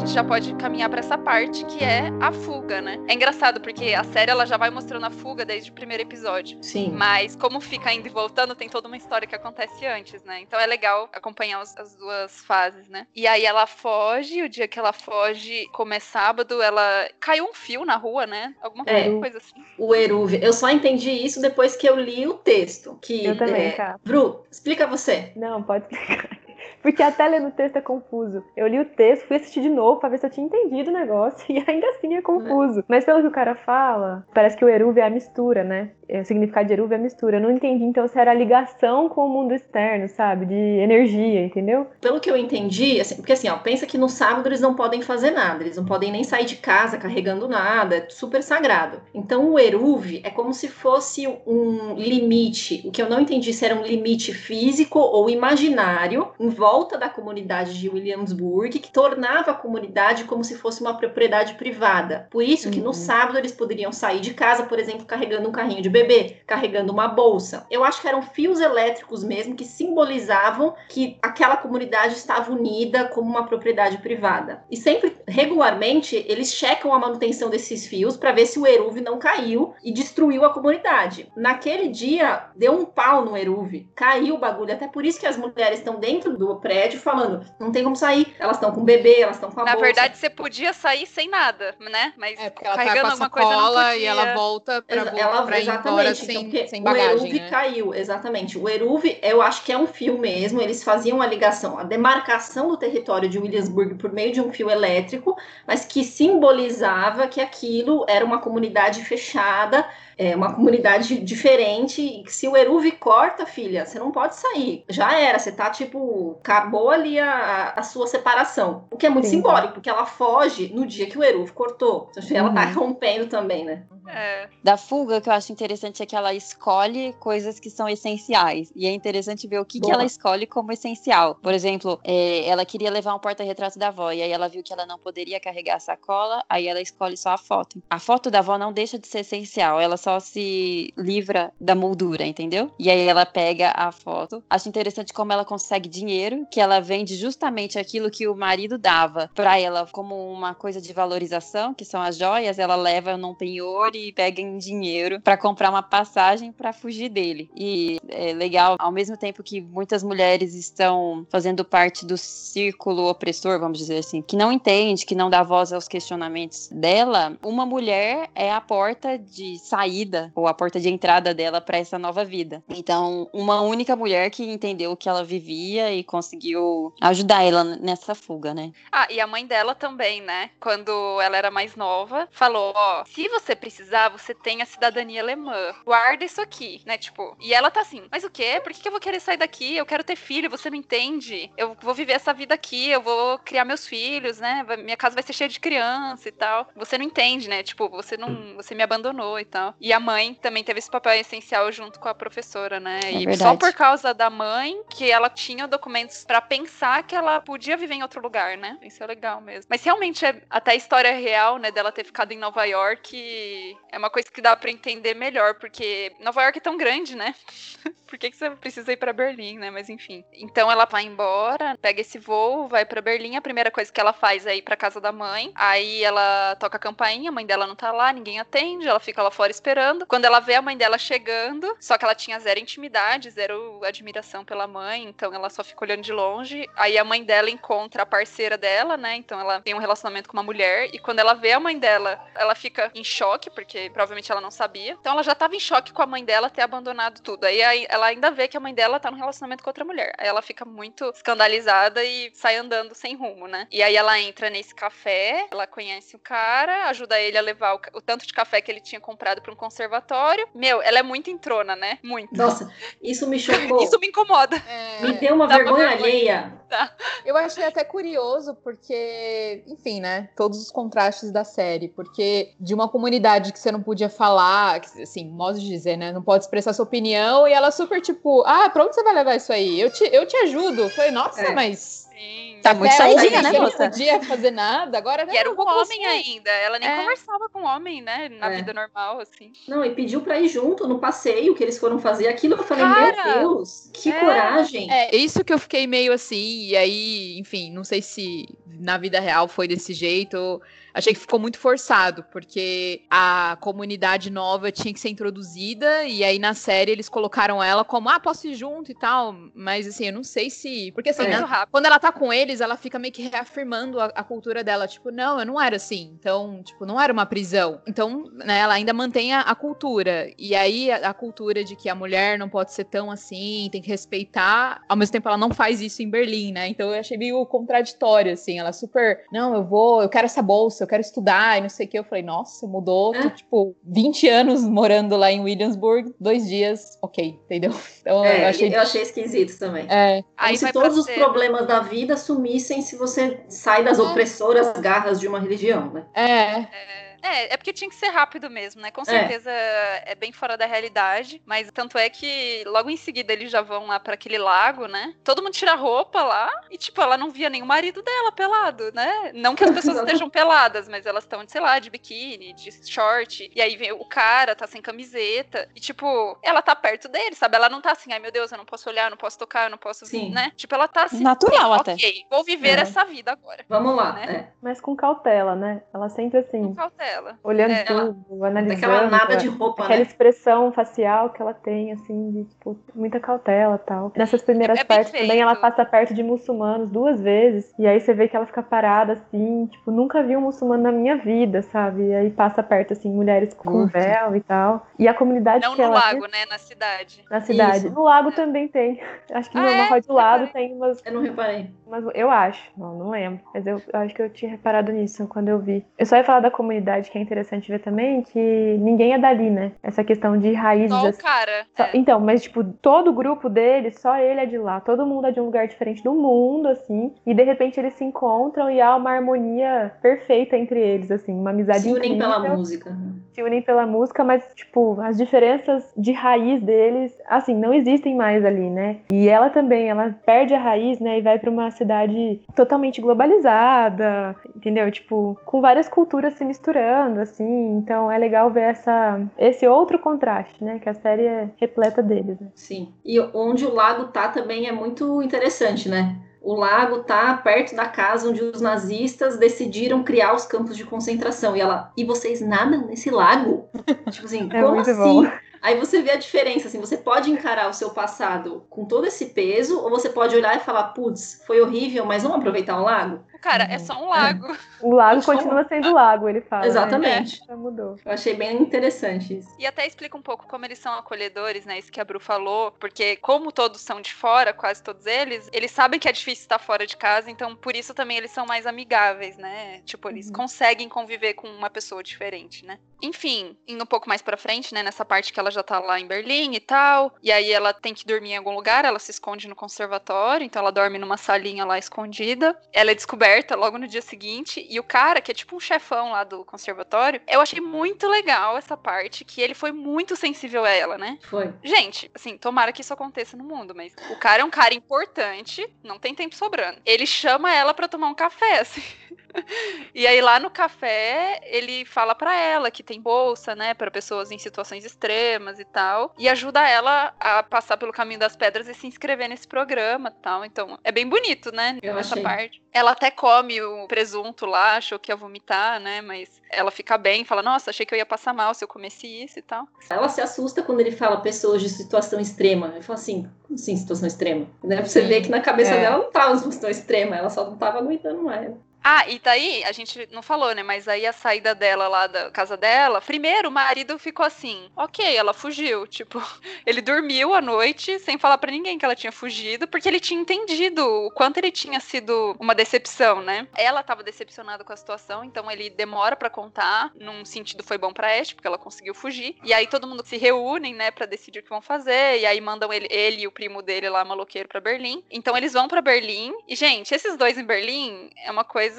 Gente já pode caminhar para essa parte que é a fuga, né? É engraçado porque a série ela já vai mostrando a fuga desde o primeiro episódio. Sim. Mas como fica indo e voltando, tem toda uma história que acontece antes, né? Então é legal acompanhar os, as duas fases, né? E aí ela foge, o dia que ela foge, como é sábado, ela caiu um fio na rua, né? Alguma é, coisa assim. O Eruve. Eu só entendi isso depois que eu li o texto. Que, eu também, é... cara. Bru, explica você. Não, pode explicar. Porque até lendo o texto é confuso. Eu li o texto, fui assistir de novo pra ver se eu tinha entendido o negócio, [LAUGHS] e ainda assim é confuso. Mas pelo que o cara fala, parece que o Eruv é a mistura, né? É, o significado de Eruv é a mistura. Eu não entendi, então, se era a ligação com o mundo externo, sabe? De energia, entendeu? Pelo que eu entendi, assim, porque assim, ó, pensa que no sábado eles não podem fazer nada, eles não podem nem sair de casa carregando nada, é super sagrado. Então o Eruv é como se fosse um limite, o que eu não entendi se era um limite físico ou imaginário em volta da comunidade de Williamsburg, que tornava a comunidade como se fosse uma propriedade privada. Por isso que no uhum. sábado eles poderiam sair de casa, por exemplo, carregando um carrinho de bebê, carregando uma bolsa. Eu acho que eram fios elétricos mesmo que simbolizavam que aquela comunidade estava unida como uma propriedade privada. E sempre, regularmente, eles checam a manutenção desses fios para ver se o Eruv não caiu e destruiu a comunidade. Naquele dia, deu um pau no Eruv, caiu o bagulho. Até por isso que as mulheres estão dentro do prédio falando: não tem como sair. Elas estão com o bebê, elas estão com a Na bolsa. verdade, você podia sair sem nada, né? Mas é, porque ela tá carregando tá com a alguma coisa e ela volta pra, Exa ela, pra ir embora então, sem, sem bagagem. O Eruv né? caiu, exatamente. O Eruv, eu acho que é um fio mesmo. Eles faziam a ligação, a demarcação do território de Williamsburg por meio de um fio elétrico, mas que simbolizava que aquilo era uma comunidade fechada é uma comunidade diferente. E se o Eruv corta, filha, você não pode sair. Já era, você tá tipo, acabou ali a, a sua separação. O que é muito Sim, simbólico, porque ela foge no dia que o Eruv cortou. Então, ela tá uhum. rompendo também, né? É. Da fuga, que eu acho interessante é que ela escolhe coisas que são essenciais. E é interessante ver o que, que ela escolhe como essencial. Por exemplo, é, ela queria levar um porta-retrato da avó, e aí ela viu que ela não poderia carregar a sacola, aí ela escolhe só a foto. A foto da avó não deixa de ser essencial, ela só se livra da moldura, entendeu? E aí ela pega a foto. Acho interessante como ela consegue dinheiro, que ela vende justamente aquilo que o marido dava para ela como uma coisa de valorização, que são as joias, ela leva num penhor e pega em dinheiro para comprar uma passagem para fugir dele. E é legal, ao mesmo tempo que muitas mulheres estão fazendo parte do círculo opressor, vamos dizer assim, que não entende, que não dá voz aos questionamentos dela, uma mulher é a porta de saída ou a porta de entrada dela para essa nova vida. Então, uma única mulher que entendeu o que ela vivia e conseguiu ajudar ela nessa fuga, né? Ah, e a mãe dela também, né? Quando ela era mais nova, falou: Ó, se você precisar, você tem a cidadania alemã. Guarda isso aqui, né? Tipo, e ela tá assim: Mas o quê? Por que, que eu vou querer sair daqui? Eu quero ter filho, você não entende? Eu vou viver essa vida aqui, eu vou criar meus filhos, né? Minha casa vai ser cheia de criança e tal. Você não entende, né? Tipo, você não. Você me abandonou e tal. E a mãe também teve esse papel essencial junto com a professora, né? É e verdade. só por causa da mãe que ela tinha documentos para pensar que ela podia viver em outro lugar, né? Isso é legal mesmo. Mas realmente é até a história real, né, dela ter ficado em Nova York é uma coisa que dá para entender melhor, porque Nova York é tão grande, né? [LAUGHS] Por que, que você precisa ir para Berlim, né? Mas enfim. Então ela vai embora, pega esse voo, vai para Berlim. A primeira coisa que ela faz é ir pra casa da mãe. Aí ela toca a campainha, a mãe dela não tá lá, ninguém atende, ela fica lá fora esperando. Quando ela vê a mãe dela chegando, só que ela tinha zero intimidade, zero admiração pela mãe, então ela só fica olhando de longe. Aí a mãe dela encontra a parceira dela, né? Então ela tem um relacionamento com uma mulher. E quando ela vê a mãe dela, ela fica em choque, porque provavelmente ela não sabia. Então ela já tava em choque com a mãe dela ter abandonado tudo. Aí ela ainda vê que a mãe dela tá no relacionamento com outra mulher. Aí ela fica muito escandalizada e sai andando sem rumo, né? E aí ela entra nesse café, ela conhece o cara, ajuda ele a levar o, o tanto de café que ele tinha comprado para um conservatório. Meu, ela é muito entrona, né? Muito. Nossa, isso me chocou. isso me incomoda. É... Me deu uma vergonha, vergonha alheia. Tá. Eu achei até curioso, porque, enfim, né? Todos os contrastes da série. Porque de uma comunidade que você não podia falar, assim, modo de dizer, né? Não pode expressar sua opinião, e ela super tipo, ah, pra onde você vai levar isso aí? Eu te, eu te ajudo. Eu falei, nossa, é. mas. Sim. Tá muito saidinha, né, moça? Não podia fazer nada, agora E era um homem ainda. Ela nem é. conversava com homem, né? Na é. vida normal, assim. Não, e pediu pra ir junto no passeio que eles foram fazer aquilo. Eu falei, Cara, meu Deus, que é. coragem. É, isso que eu fiquei meio assim, e aí, enfim, não sei se na vida real foi desse jeito achei que ficou muito forçado, porque a comunidade nova tinha que ser introduzida, e aí na série eles colocaram ela como, ah, posso ir junto e tal, mas assim, eu não sei se. Porque assim, é. né, quando ela tá com eles, ela fica meio que reafirmando a, a, cultura dela, tipo, não, eu não era assim, então, tipo, não era uma prisão. Então, né, ela ainda mantém a, a cultura, e aí a, a, cultura de que a mulher não pode ser tão assim, tem que respeitar, ao mesmo tempo ela não faz isso em Berlim, né, então eu achei meio contraditório, assim, ela super, não, eu vou, eu quero essa bolsa eu quero estudar e não sei o que. Eu falei, nossa, mudou, é. tô, tipo, 20 anos morando lá em Williamsburg, dois dias, ok, entendeu? [LAUGHS] Então é, eu, achei... eu achei esquisito também. É. Como se todos os problemas da vida sumissem se você sai das é. opressoras garras de uma religião, né? É. é. É, é porque tinha que ser rápido mesmo, né? Com é. certeza é, é bem fora da realidade, mas tanto é que logo em seguida eles já vão lá para aquele lago, né? Todo mundo tira a roupa lá e, tipo, ela não via nem o marido dela pelado, né? Não que as pessoas [LAUGHS] estejam peladas, mas elas estão, sei lá, de biquíni, de short, e aí vem o cara, tá sem camiseta, e, tipo, ela tá perto dele, sabe? Ela não tá assim, ai meu Deus, eu não posso olhar, eu não posso tocar, eu não posso, Sim. né? Tipo, ela tá assim. Natural até. Ok, vou viver é. essa vida agora. Vamos lá, né? É. Mas com cautela, né? Ela sempre assim. Com cautela dela. Olhando é, tudo, ela, analisando. Aquela nada de roupa, Aquela né? expressão facial que ela tem, assim, de, tipo, muita cautela e tal. Nessas primeiras é, é partes também ela passa perto de muçulmanos duas vezes, e aí você vê que ela fica parada, assim, tipo, nunca vi um muçulmano na minha vida, sabe? E aí passa perto, assim, mulheres com véu e tal. E a comunidade Não que no ela lago, né? Na cidade. Na cidade. Isso. No lago é. também tem. [LAUGHS] Acho que ah, no, é? no do lado tem umas... Eu não reparei. Mas eu acho, não, não lembro. Mas eu, eu acho que eu tinha reparado nisso quando eu vi. Eu só ia falar da comunidade, que é interessante ver também, que ninguém é dali, né? Essa questão de raízes. Só o cara. Só... É. Então, mas tipo, todo o grupo dele, só ele é de lá. Todo mundo é de um lugar diferente do mundo, assim. E de repente eles se encontram e há uma harmonia perfeita entre eles, assim. Uma amizade Se unem incrível. pela música. Se unem pela música, mas, tipo, as diferenças de raiz deles, assim, não existem mais ali, né? E ela também, ela perde a raiz, né? E vai para uma cidade totalmente globalizada, entendeu? Tipo, com várias culturas se misturando, assim. Então é legal ver essa, esse outro contraste, né? Que a série é repleta deles. Né? Sim. E onde o lago tá também é muito interessante, né? O lago tá perto da casa onde os nazistas decidiram criar os campos de concentração. E ela, e vocês nadam nesse lago? [LAUGHS] tipo assim, é como assim? Bom. Aí você vê a diferença, assim, você pode encarar o seu passado com todo esse peso, ou você pode olhar e falar, putz, foi horrível, mas vamos aproveitar o lago? Cara, é só um lago. É. O lago continua sendo lago, ele fala. Né? Exatamente. Né? mudou. Eu achei bem interessante isso. E até explica um pouco como eles são acolhedores, né? Isso que a Bru falou, porque como todos são de fora, quase todos eles, eles sabem que é difícil estar fora de casa, então por isso também eles são mais amigáveis, né? Tipo, eles uhum. conseguem conviver com uma pessoa diferente, né? Enfim, indo um pouco mais pra frente, né? Nessa parte que ela já tá lá em Berlim e tal, e aí ela tem que dormir em algum lugar, ela se esconde no conservatório, então ela dorme numa salinha lá escondida. Ela é descoberta logo no dia seguinte. E o cara, que é tipo um chefão lá do conservatório, eu achei muito legal essa parte, que ele foi muito sensível a ela, né? Foi. Gente, assim, tomara que isso aconteça no mundo, mas o cara é um cara importante, não tem tempo sobrando. Ele chama ela para tomar um café, assim. E aí lá no café, ele fala para ela que tem bolsa, né, para pessoas em situações extremas e tal, e ajuda ela a passar pelo caminho das pedras e se inscrever nesse programa, tal. Então, é bem bonito, né, Eu nessa achei. parte. Ela até come o presunto lá, achou que ia vomitar, né, mas ela fica bem, fala: "Nossa, achei que eu ia passar mal se eu comesse isso e tal". Ela se assusta quando ele fala pessoas de situação extrema. Ele fala assim, como assim situação extrema? Né? Pra você Sim. ver que na cabeça É. dela não tava uma situação extrema, ela só não tava aguentando mais. Ah, e daí, a gente não falou, né? Mas aí a saída dela lá da casa dela, primeiro o marido ficou assim, ok, ela fugiu. [LAUGHS] Tipo, ele dormiu à noite sem falar pra ninguém que ela tinha fugido, porque ele tinha entendido o quanto ele tinha sido uma decepção, né? Ela tava decepcionada com a situação, então ele demora pra contar. Num sentido foi bom pra Ash, porque ela conseguiu fugir. E aí todo mundo se reúnem, né, pra decidir o que vão fazer. E aí mandam ele, ele e o primo dele lá, maloqueiro, pra Berlim. Então eles vão pra Berlim. E, gente, esses dois em Berlim é uma coisa.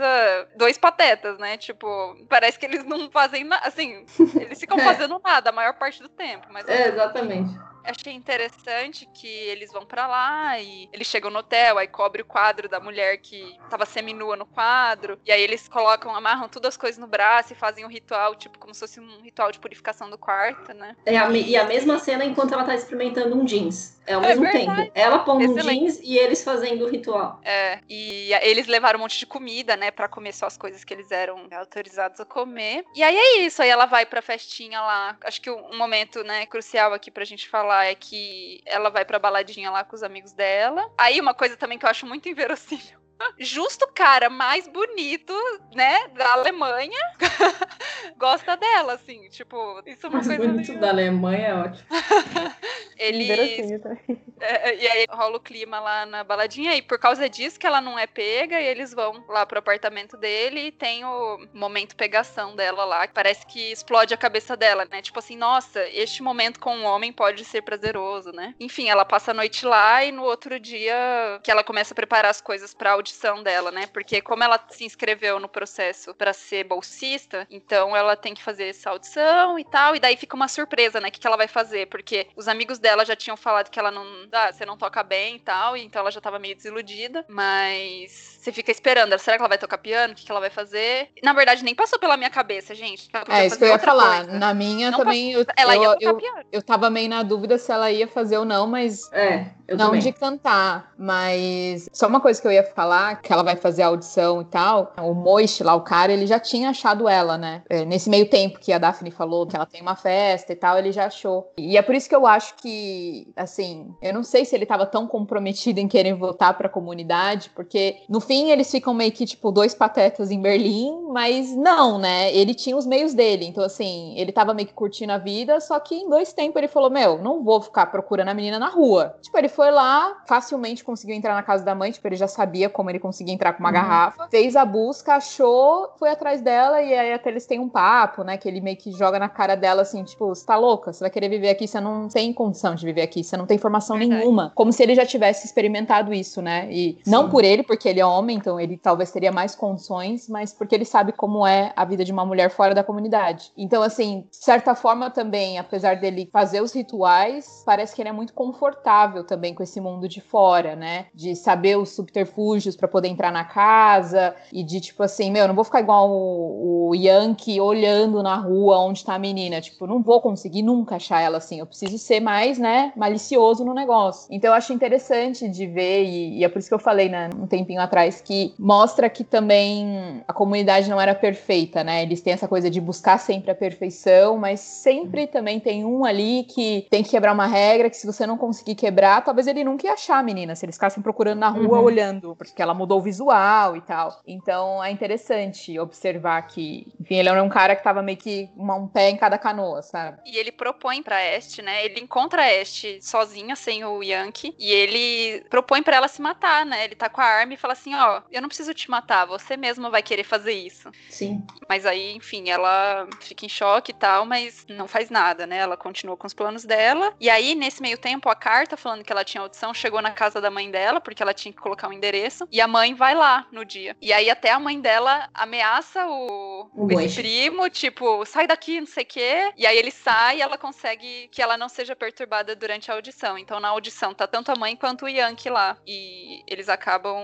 Dois patetas, né? Tipo, parece que eles não fazem nada. Assim, eles ficam [LAUGHS] É. fazendo nada a maior parte do tempo. Mas É, exatamente. Achei interessante que eles vão pra lá e eles chegam no hotel, aí cobre o quadro da mulher que tava seminua no quadro, e aí eles colocam, amarram todas as coisas no braço e fazem um ritual, tipo, como se fosse um ritual de purificação do quarto, né? É a e a mesma cena enquanto ela tá experimentando um jeans. É ao É mesmo verdade. tempo. Ela pondo um jeans e eles fazendo o ritual. É, e eles levaram um monte de comida, né, Pra comer só as coisas que eles eram autorizados a comer. E aí é isso, aí ela vai pra festinha lá. Acho que um momento, né, crucial aqui pra gente falar é que ela vai pra baladinha lá com os amigos dela. Aí uma coisa também que eu acho muito inverossímil. [LAUGHS] Justo o cara mais bonito, né, da Alemanha, [LAUGHS] gosta dela, assim, tipo, isso é uma Mas coisa bonito meio... da Alemanha é ótimo. [LAUGHS] Inverossímil também. [LAUGHS] é, e aí rola o clima lá na baladinha e por causa disso que ela não é pega e eles vão lá pro apartamento dele e tem o momento pegação dela lá, que parece que explode a cabeça dela, né? Tipo assim, nossa, este momento com um homem pode ser prazeroso, né? Enfim, ela passa a noite lá e no outro dia que ela começa a preparar as coisas pra audição dela, né? Porque como ela se inscreveu no processo pra ser bolsista, então ela tem que fazer essa audição e tal, e daí fica uma surpresa, né? O que, que ela vai fazer? Porque os amigos dela já tinham falado que ela não. Ah, você não toca bem e tal, e então ela já tava meio desiludida, mas você fica esperando, será que ela vai tocar piano? O que, que ela vai fazer? Na verdade, nem passou pela minha cabeça, gente. É isso que eu ia falar. coisa. Na minha Não também, eu, Ela eu, ia tocar eu, piano. eu tava meio na dúvida se ela ia fazer ou não, mas É, eu não também. de cantar, mas só uma coisa que eu ia falar, que ela vai fazer a audição e tal, o Moist lá, o cara, ele já tinha achado ela, né? É, nesse meio tempo que a Daphne falou que ela tem uma festa e tal, ele já achou. E é por isso que eu acho que, assim, eu não sei se ele tava tão comprometido em querer votar pra comunidade, porque no fim eles ficam meio que, tipo, dois patetas em Berlim, mas não, né? Ele tinha os meios dele, então assim, ele tava meio que curtindo a vida, só que em dois tempos ele falou, meu, não vou ficar procurando a menina na rua. Tipo, ele foi lá, facilmente conseguiu entrar na casa da mãe, tipo, ele já sabia como ele conseguia entrar com uma Uhum. garrafa, fez a busca, achou, foi atrás dela e aí até eles têm um papo, né, que ele meio que joga na cara dela assim, tipo, você tá louca? Você vai querer viver aqui, você não tem condição de viver aqui, você não tem formação Verdade. nenhuma. Como se ele já tivesse experimentado isso, né? E não Sim. por ele, porque ele é homem, então ele talvez teria mais condições, mas porque ele sabe como é a vida de uma mulher fora da comunidade. Então, assim, de certa forma também, apesar dele fazer os rituais, parece que ele é muito confortável também com esse mundo de fora, né? De saber os subterfúgios para poder entrar na casa e de tipo assim, meu, eu não vou ficar igual o, o Yankee olhando na rua onde tá a menina, tipo, não vou conseguir nunca achar ela assim. Eu preciso ser mais, né, malicioso no negócio. Então eu acho interessante de ver e, e é por isso que eu falei, né, um tempinho atrás que mostra que também a comunidade não era perfeita, né? Eles têm essa coisa de buscar sempre a perfeição, mas sempre também tem um ali que tem que quebrar uma regra que se você não conseguir quebrar, talvez ele nunca ia achar a menina, se eles ficassem procurando na rua Uhum. olhando, porque ela mudou o visual e tal. Então é interessante observar que, enfim, ele era um cara que tava meio que uma- um pé em cada canoa, sabe? E ele propõe pra Este, né? Ele encontra a Este sozinha, sem o Yankee, e ele propõe pra ela se matar, né? Ele tá com a arma e fala assim: Ó, eu não preciso te matar, você mesma vai querer fazer isso. isso. Sim. Mas aí, enfim, ela fica em choque e tal, mas não faz nada, né? Ela continua com os planos dela. E aí, nesse meio tempo, a carta falando que ela tinha audição chegou na casa da mãe dela, porque ela tinha que colocar um endereço. E a mãe vai lá no dia. E aí, até a mãe dela ameaça o, o esse primo, tipo, sai daqui, não sei o quê. E aí ele sai e ela consegue que ela não seja perturbada durante a audição. Então, na audição, tá tanto a mãe quanto o Yankee lá. E eles acabam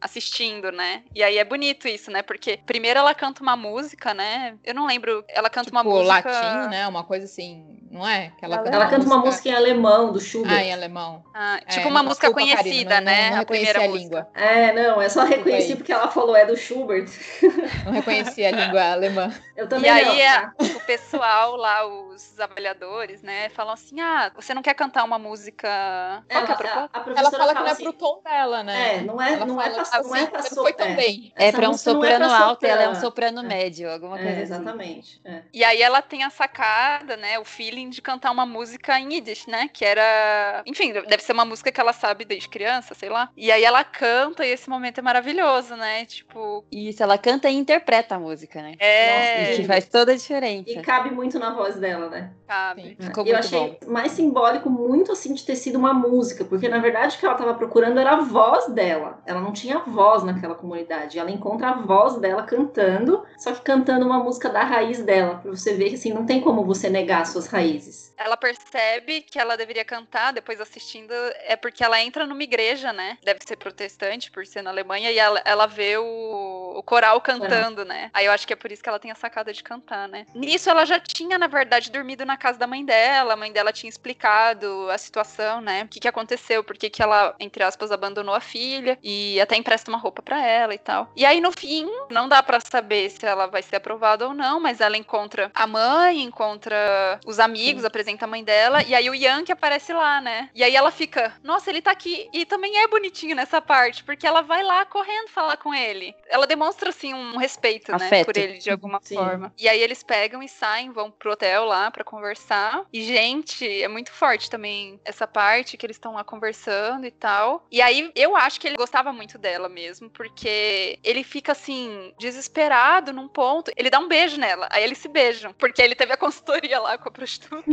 assistindo, né? E aí é bonito isso, né? Porque primeiro ela canta uma música, né? Eu não lembro. Ela canta tipo, uma música. latim, né? Uma coisa assim, não é? Que ela, ela, canta, ela canta uma música em alemão, do Schubert. Ah, em alemão. Ah, é, tipo é, uma música conhecida, não, né? Não, não a primeira a língua. É, não, é só reconheci porque ela falou é do Schubert. Não reconheci a língua alemã. Eu também e aí não, é, tá? o pessoal lá, os avaliadores, né, falam assim: ah, você não quer cantar uma música. Qual ela, que é a proposta? A, a ela fala que não é pro tom dela, né? É, não é, não é, pra, assim, não é pra so, foi tão é. bem. É pra um soprano é alto e ela é um soprano médio, alguma coisa é, assim. Exatamente. É. E aí ela tem a sacada, né, o feeling de cantar uma música em Yiddish, né, que era. Enfim, deve ser uma música que ela sabe desde criança, sei lá. E aí ela canta e esse momento é maravilhoso, né? Tipo. Isso, ela canta e interpreta a música, né? É. Nossa, que faz toda a diferença. E cabe muito na voz dela, né? Cabe. Ficou eu muito achei bom. mais simbólico muito assim de ter sido uma música, porque na verdade o que ela estava procurando era a voz dela. Ela não tinha voz naquela comunidade. Ela encontra a voz dela cantando, só que cantando uma música da raiz dela, para você ver que assim não tem como você negar suas raízes. Ela percebe que ela deveria cantar, depois assistindo, é porque ela entra numa igreja, né? Deve ser protestante, por ser na Alemanha, e ela, ela vê o, o coral cantando, né? Aí eu acho que é por isso que ela tem a sacada de cantar, né? Nisso ela já tinha, na verdade, dormido na casa da mãe dela, a mãe dela tinha explicado a situação, né? O que, que aconteceu, por que, que ela, entre aspas, abandonou a filha, e até empresta uma roupa para ela e tal. E aí, no fim, não dá para saber se ela vai ser aprovada ou não, mas ela encontra a mãe, encontra os amigos, Sim. Apresenta a mãe dela, e aí o Yankee aparece lá, né? E aí ela fica, nossa, ele tá aqui. E também é bonitinho nessa parte, porque ela vai lá correndo falar com ele. Ela demonstra, assim, um respeito, Afeto. né, por ele, de alguma Sim. forma. E aí eles pegam e saem, vão pro hotel lá para conversar. E, gente, é muito forte também essa parte que eles estão lá conversando e tal. E aí eu acho que ele gostava muito dela mesmo, porque ele fica, assim, desesperado num ponto. Ele dá um beijo nela, aí eles se beijam, porque ele teve a consultoria lá com a prostituta.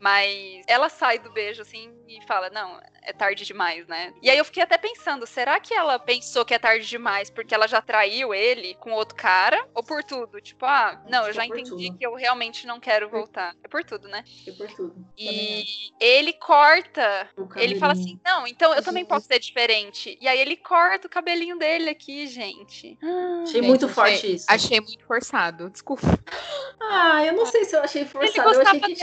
Mas ela sai do beijo, assim, e fala: Não, é tarde demais, né? E aí eu fiquei até pensando: será que ela pensou que é tarde demais porque ela já traiu ele com outro cara? Ou por tudo? Tipo, ah, não, eu já entendi tudo. que eu realmente não quero voltar. É por tudo, né? É por tudo. E ele corta. Ele fala assim: Não, então eu também posso ser diferente. E aí ele corta o cabelinho dele aqui, gente. achei gente, muito forte achei, isso. Achei muito forçado. Desculpa. Ah, eu não sei se eu achei forçado. eu achei que.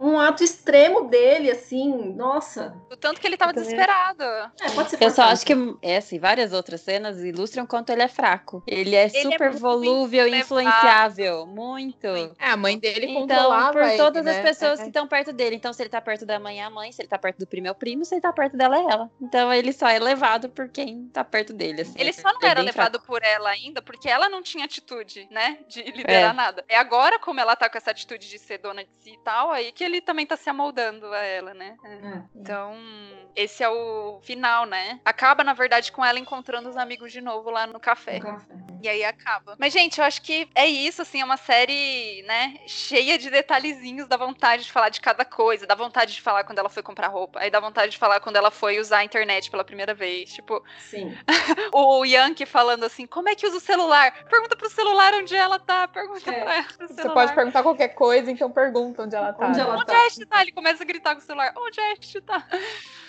Um ato extremo dele, assim, nossa. O tanto que ele tava desesperado. É, pode ser Eu só acho que essa e várias outras cenas ilustram quanto ele é fraco. Ele é Ele é super muito volúvel e influenciável. Muito. É, a mãe dele Então, controlava por ele, todas né? as pessoas É. que estão perto dele. Então, se ele tá perto da mãe, é a mãe. Se ele tá perto do primo, é o primo. Se ele tá perto dela, é ela. Então, ele só é levado por quem tá perto dele. assim. Ele só não é era levado fraco. por ela ainda, porque ela não tinha atitude, né? De liderar É. nada. É agora, como ela tá com essa atitude de ser dona de si e tal, aí que ele também tá se amoldando a ela, né? É. É. Então, esse é o final, né? Acaba, na verdade, com ela encontrando os amigos de novo lá no café. Um café. E aí acaba. Mas, gente, eu acho que é isso, assim, é uma série, né, cheia de detalhezinhos, dá vontade de falar de cada coisa, dá vontade de falar quando ela foi comprar roupa, aí dá vontade de falar quando ela foi usar a internet pela primeira vez. Tipo, Sim. [LAUGHS] o Yankee falando assim, como é que usa o celular? Pergunta pro celular onde ela tá, pergunta É. pra ela. Você pode perguntar qualquer coisa, então pergunta onde ela tá. Onde ela Onde tá? a tá? Ele começa a gritar com o celular. Onde a Ashley tá?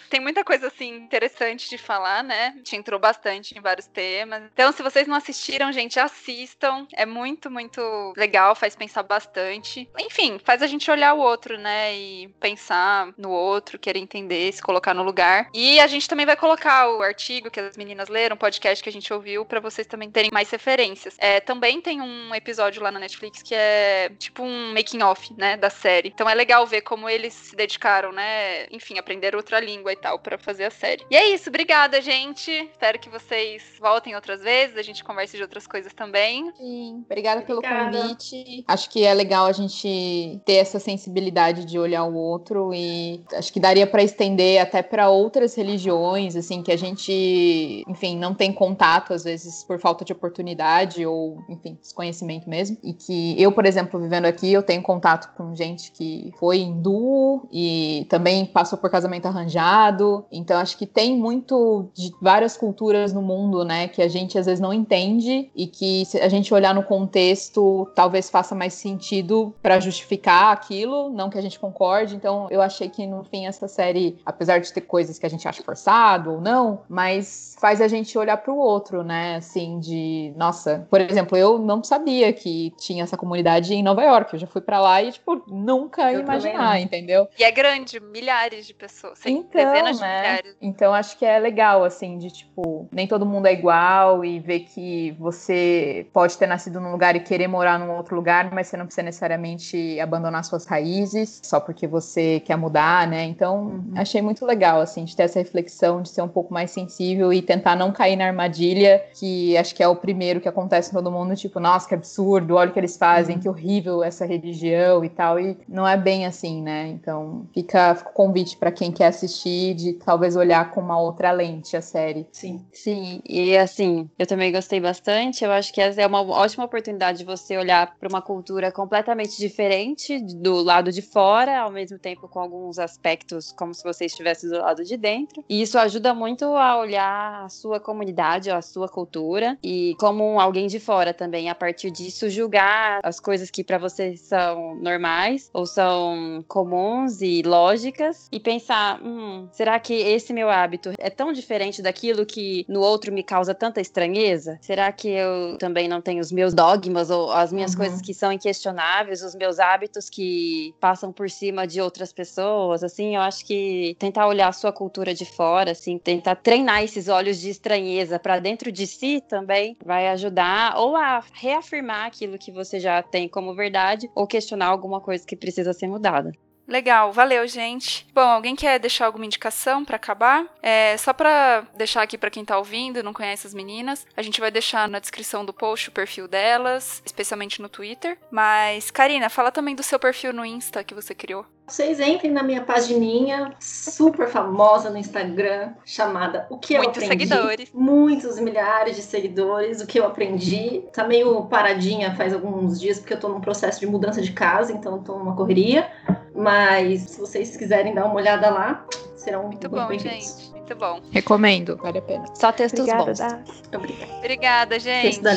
Tem muita coisa assim interessante de falar, né? Te entrou bastante em vários temas. Então, se vocês não assistiram, gente, assistam. É muito, muito legal, faz pensar bastante. Enfim, faz a gente olhar o outro, né? E pensar no outro, querer entender, se colocar no lugar. E a gente também vai colocar o artigo que as meninas leram, o podcast que a gente ouviu, pra vocês também terem mais referências. É, também tem um episódio lá na Netflix que é tipo um making off, né, da série. Então é legal ver como eles se dedicaram, né, enfim, aprender outra língua e tal para fazer a série. E é isso, obrigada, gente. Espero que vocês voltem outras vezes, a gente converse de outras coisas também. Sim, obrigada, pelo convite. Acho que é legal a gente ter essa sensibilidade de olhar o outro e acho que daria para estender até para outras religiões, assim, que a gente, enfim, não tem contato às vezes por falta de oportunidade ou, enfim, desconhecimento mesmo. E que eu, por exemplo, vivendo aqui, eu tenho contato com gente que foi hindu e também passou por casamento arranjado. Então acho que tem muito de várias culturas no mundo, né, que a gente às vezes não entende e que se a gente olhar no contexto, talvez faça mais sentido para justificar aquilo, não que a gente concorde. Então eu achei que no fim essa série, apesar de ter coisas que a gente acha forçado ou não, mas faz a gente olhar para o outro, né? Assim, de nossa, por exemplo, eu não sabia que tinha essa comunidade em Nova York. Eu já fui para lá e tipo nunca ia imaginar, entendeu? E é grande, milhares de pessoas, então, né? de milhares. Então acho que é legal assim de tipo nem todo mundo é igual e ver que você pode ter nascido num lugar e querer morar num outro lugar, mas você não precisa necessariamente abandonar suas raízes só porque você quer mudar, né? Então uhum. achei muito legal assim de ter essa reflexão, de ser um pouco mais sensível e tentar não cair na armadilha, que acho que é o primeiro que acontece com todo mundo, tipo, nossa, que absurdo, olha o que eles fazem, uhum. que horrível essa religião e tal. E não é bem assim, né? Então fica, fica o convite para quem quer assistir de talvez olhar com uma outra lente a série. Sim. Sim, e assim, eu também gostei bastante. Eu acho que essa é uma ótima oportunidade de você olhar para uma cultura completamente diferente do lado de fora, ao mesmo tempo com alguns aspectos como se você estivesse do lado de dentro. E isso ajuda muito a olhar a sua comunidade, a sua cultura e como alguém de fora também, a partir disso julgar as coisas que para você são normais ou são comuns e lógicas e pensar, hum, será que esse meu hábito é tão diferente daquilo que no outro me causa tanta estranheza? Será que eu também não tenho os meus dogmas ou as minhas uhum. coisas que são inquestionáveis, os meus hábitos que passam por cima de outras pessoas? Assim, eu acho que tentar olhar a sua cultura de fora, assim, tentar treinar esses olhos de estranheza para dentro de si também vai ajudar ou a reafirmar aquilo que você já tem como verdade ou questionar alguma coisa que precisa ser mudada. Legal, valeu, gente. Bom, alguém quer deixar alguma indicação para acabar? É, só para deixar aqui para quem tá ouvindo e não conhece as meninas, a gente vai deixar na descrição do post o perfil delas, especialmente no Twitter. Mas, Karina, fala também do seu perfil no Insta que você criou. Vocês entrem na minha pagininha super famosa no Instagram, chamada O que Muitos eu aprendi. seguidores. Muitos milhares de seguidores. O que eu aprendi. Tá meio paradinha faz alguns dias, porque eu tô num processo de mudança de casa, então eu tô numa correria. Mas se vocês quiserem dar uma olhada lá, serão muito bom, gente. Muito bom. Recomendo, vale a pena. Só textos Obrigada, bons. Daf. Obrigada. Obrigada, gente. Texto da.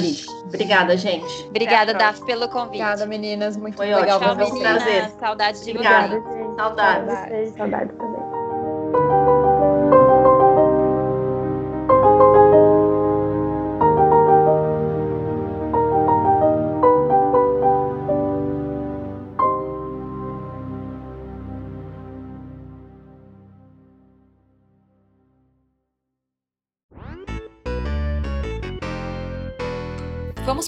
Obrigada, gente. Obrigada, Daf, pelo convite. Obrigada, meninas. Muito Foi legal ótimo. Foi um prazer. Saudade de Obrigada. vocês. gente. Saudades. Saudades. Saudades também.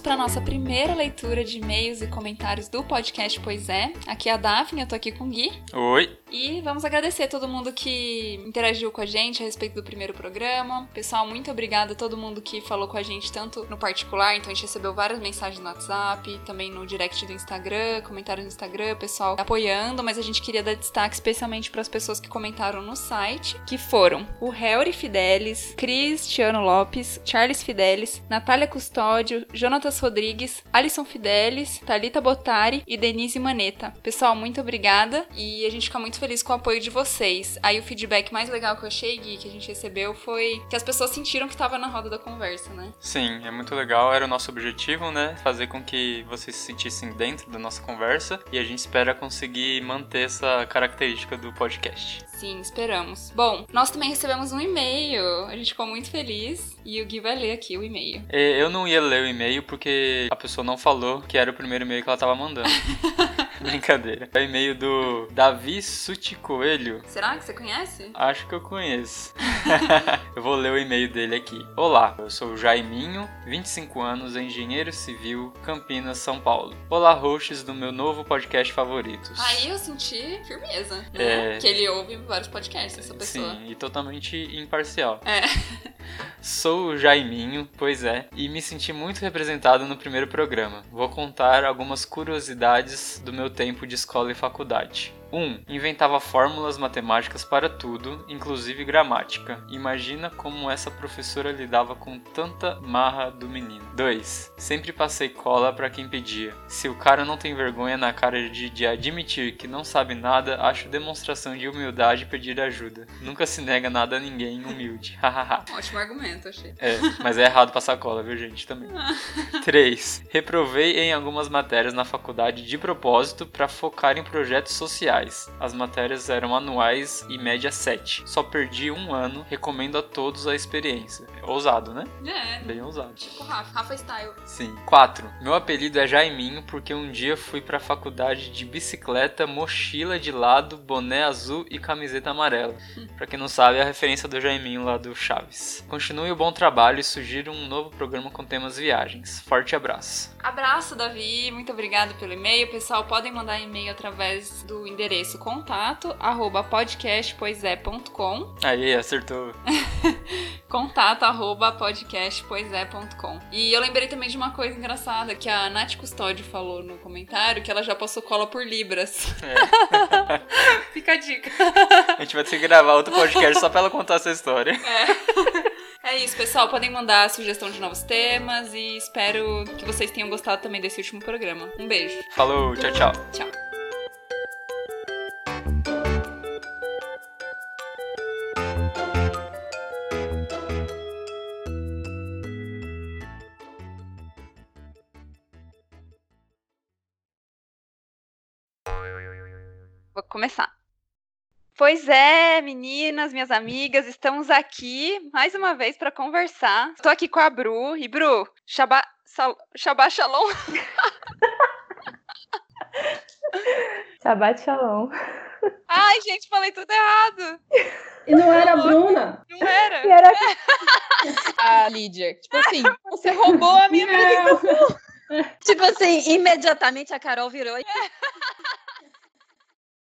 Para nossa primeira leitura de e-mails e comentários do podcast Pois é. Aqui é a Daphne, eu tô aqui com o Gui. Oi. E vamos agradecer a todo mundo que interagiu com a gente a respeito do primeiro programa. Pessoal, muito obrigada a todo mundo que falou com a gente, tanto no particular, então a gente recebeu várias mensagens no WhatsApp, também no direct do Instagram, comentários no Instagram, pessoal apoiando, mas a gente queria dar destaque especialmente para as pessoas que comentaram no site, que foram o Helry Fidelis, Cristiano Lopes, Charles Fidelis, Natália Custódio, Jonatas Rodrigues, Alisson Fidelis, Talita Botari e Denise Maneta. Pessoal, muito obrigada e a gente fica muito feliz com o apoio de vocês. Aí o feedback mais legal que eu achei, Gui, que a gente recebeu foi que as pessoas sentiram que estava na roda da conversa, né? Sim, é muito legal. Era o nosso objetivo, né? Fazer com que vocês se sentissem dentro da nossa conversa e a gente espera conseguir manter essa característica do podcast. Sim, esperamos. Bom, nós também recebemos um e-mail. A gente ficou muito feliz e o Gui vai ler aqui o e-mail. E Eu não ia ler o e-mail porque a pessoa não falou que era o primeiro e-mail que ela tava mandando. [LAUGHS] Brincadeira. É e-mail do Davi Suti Coelho. Será que você conhece? Acho que eu conheço. [LAUGHS] eu vou ler o e-mail dele aqui. Olá, eu sou o Jaiminho, 25 anos, engenheiro civil, Campinas, São Paulo. Olá, hosts do meu novo podcast favoritos. Aí eu senti firmeza, né? É. Que ele ouve vários podcasts, essa pessoa. Sim, e totalmente imparcial. É. [LAUGHS] Sou o Jaiminho, pois é, e me senti muito representado no primeiro programa. Vou contar algumas curiosidades do meu tempo de escola e faculdade. 1. Um, inventava fórmulas matemáticas para tudo, inclusive gramática. Imagina como essa professora lidava com tanta marra do menino. 2. Sempre passei cola para quem pedia. Se o cara não tem vergonha na cara de, de admitir que não sabe nada, acho demonstração de humildade pedir ajuda. Nunca se nega nada a ninguém humilde. [LAUGHS] Ótimo argumento, achei. É, mas é errado passar cola, viu, gente? Também. [LAUGHS] 3. Reprovei em algumas matérias na faculdade de propósito para focar em projetos sociais. As matérias eram anuais e média 7. Só perdi um ano, recomendo a todos a experiência. Ousado, né? É. Bem ousado. Tipo Rafa, Rafa Style. Sim. 4. Meu apelido é Jaiminho porque um dia fui pra faculdade de bicicleta, mochila de lado, boné azul e camiseta amarela. [LAUGHS] Pra quem não sabe, é a referência do Jaiminho lá do Chaves. Continue o bom trabalho e sugiro um novo programa com temas viagens. Forte abraço. Abraço, Davi. Muito obrigado pelo e-mail. Pessoal, podem mandar e-mail através do endereço contato arroba podcastpoisé.com Aí, acertou. [LAUGHS] contato arroba podcastpoisé.com E eu lembrei também de uma coisa engraçada que a Nath Custódio falou no comentário, que ela já passou cola por libras. É. [LAUGHS] Fica a dica. A gente vai ter que gravar outro podcast só pra ela contar essa história. É. É isso, pessoal. Podem mandar sugestão de novos temas e espero que vocês tenham gostado também desse último programa. Um beijo. Falou, tchau, tchau. Tchau. Começar. Pois é, meninas, minhas amigas, estamos aqui mais uma vez para conversar. Estou aqui com a Bru. E Bru, Shabá, sal, Shabá Shalom. [LAUGHS] Shabbat Shalom. Ai, gente, falei tudo errado. E não era a Bruna? Não era? E era Ah, [LAUGHS] Lídia, tipo assim, você roubou a minha Não. Tipo assim, imediatamente a Carol virou e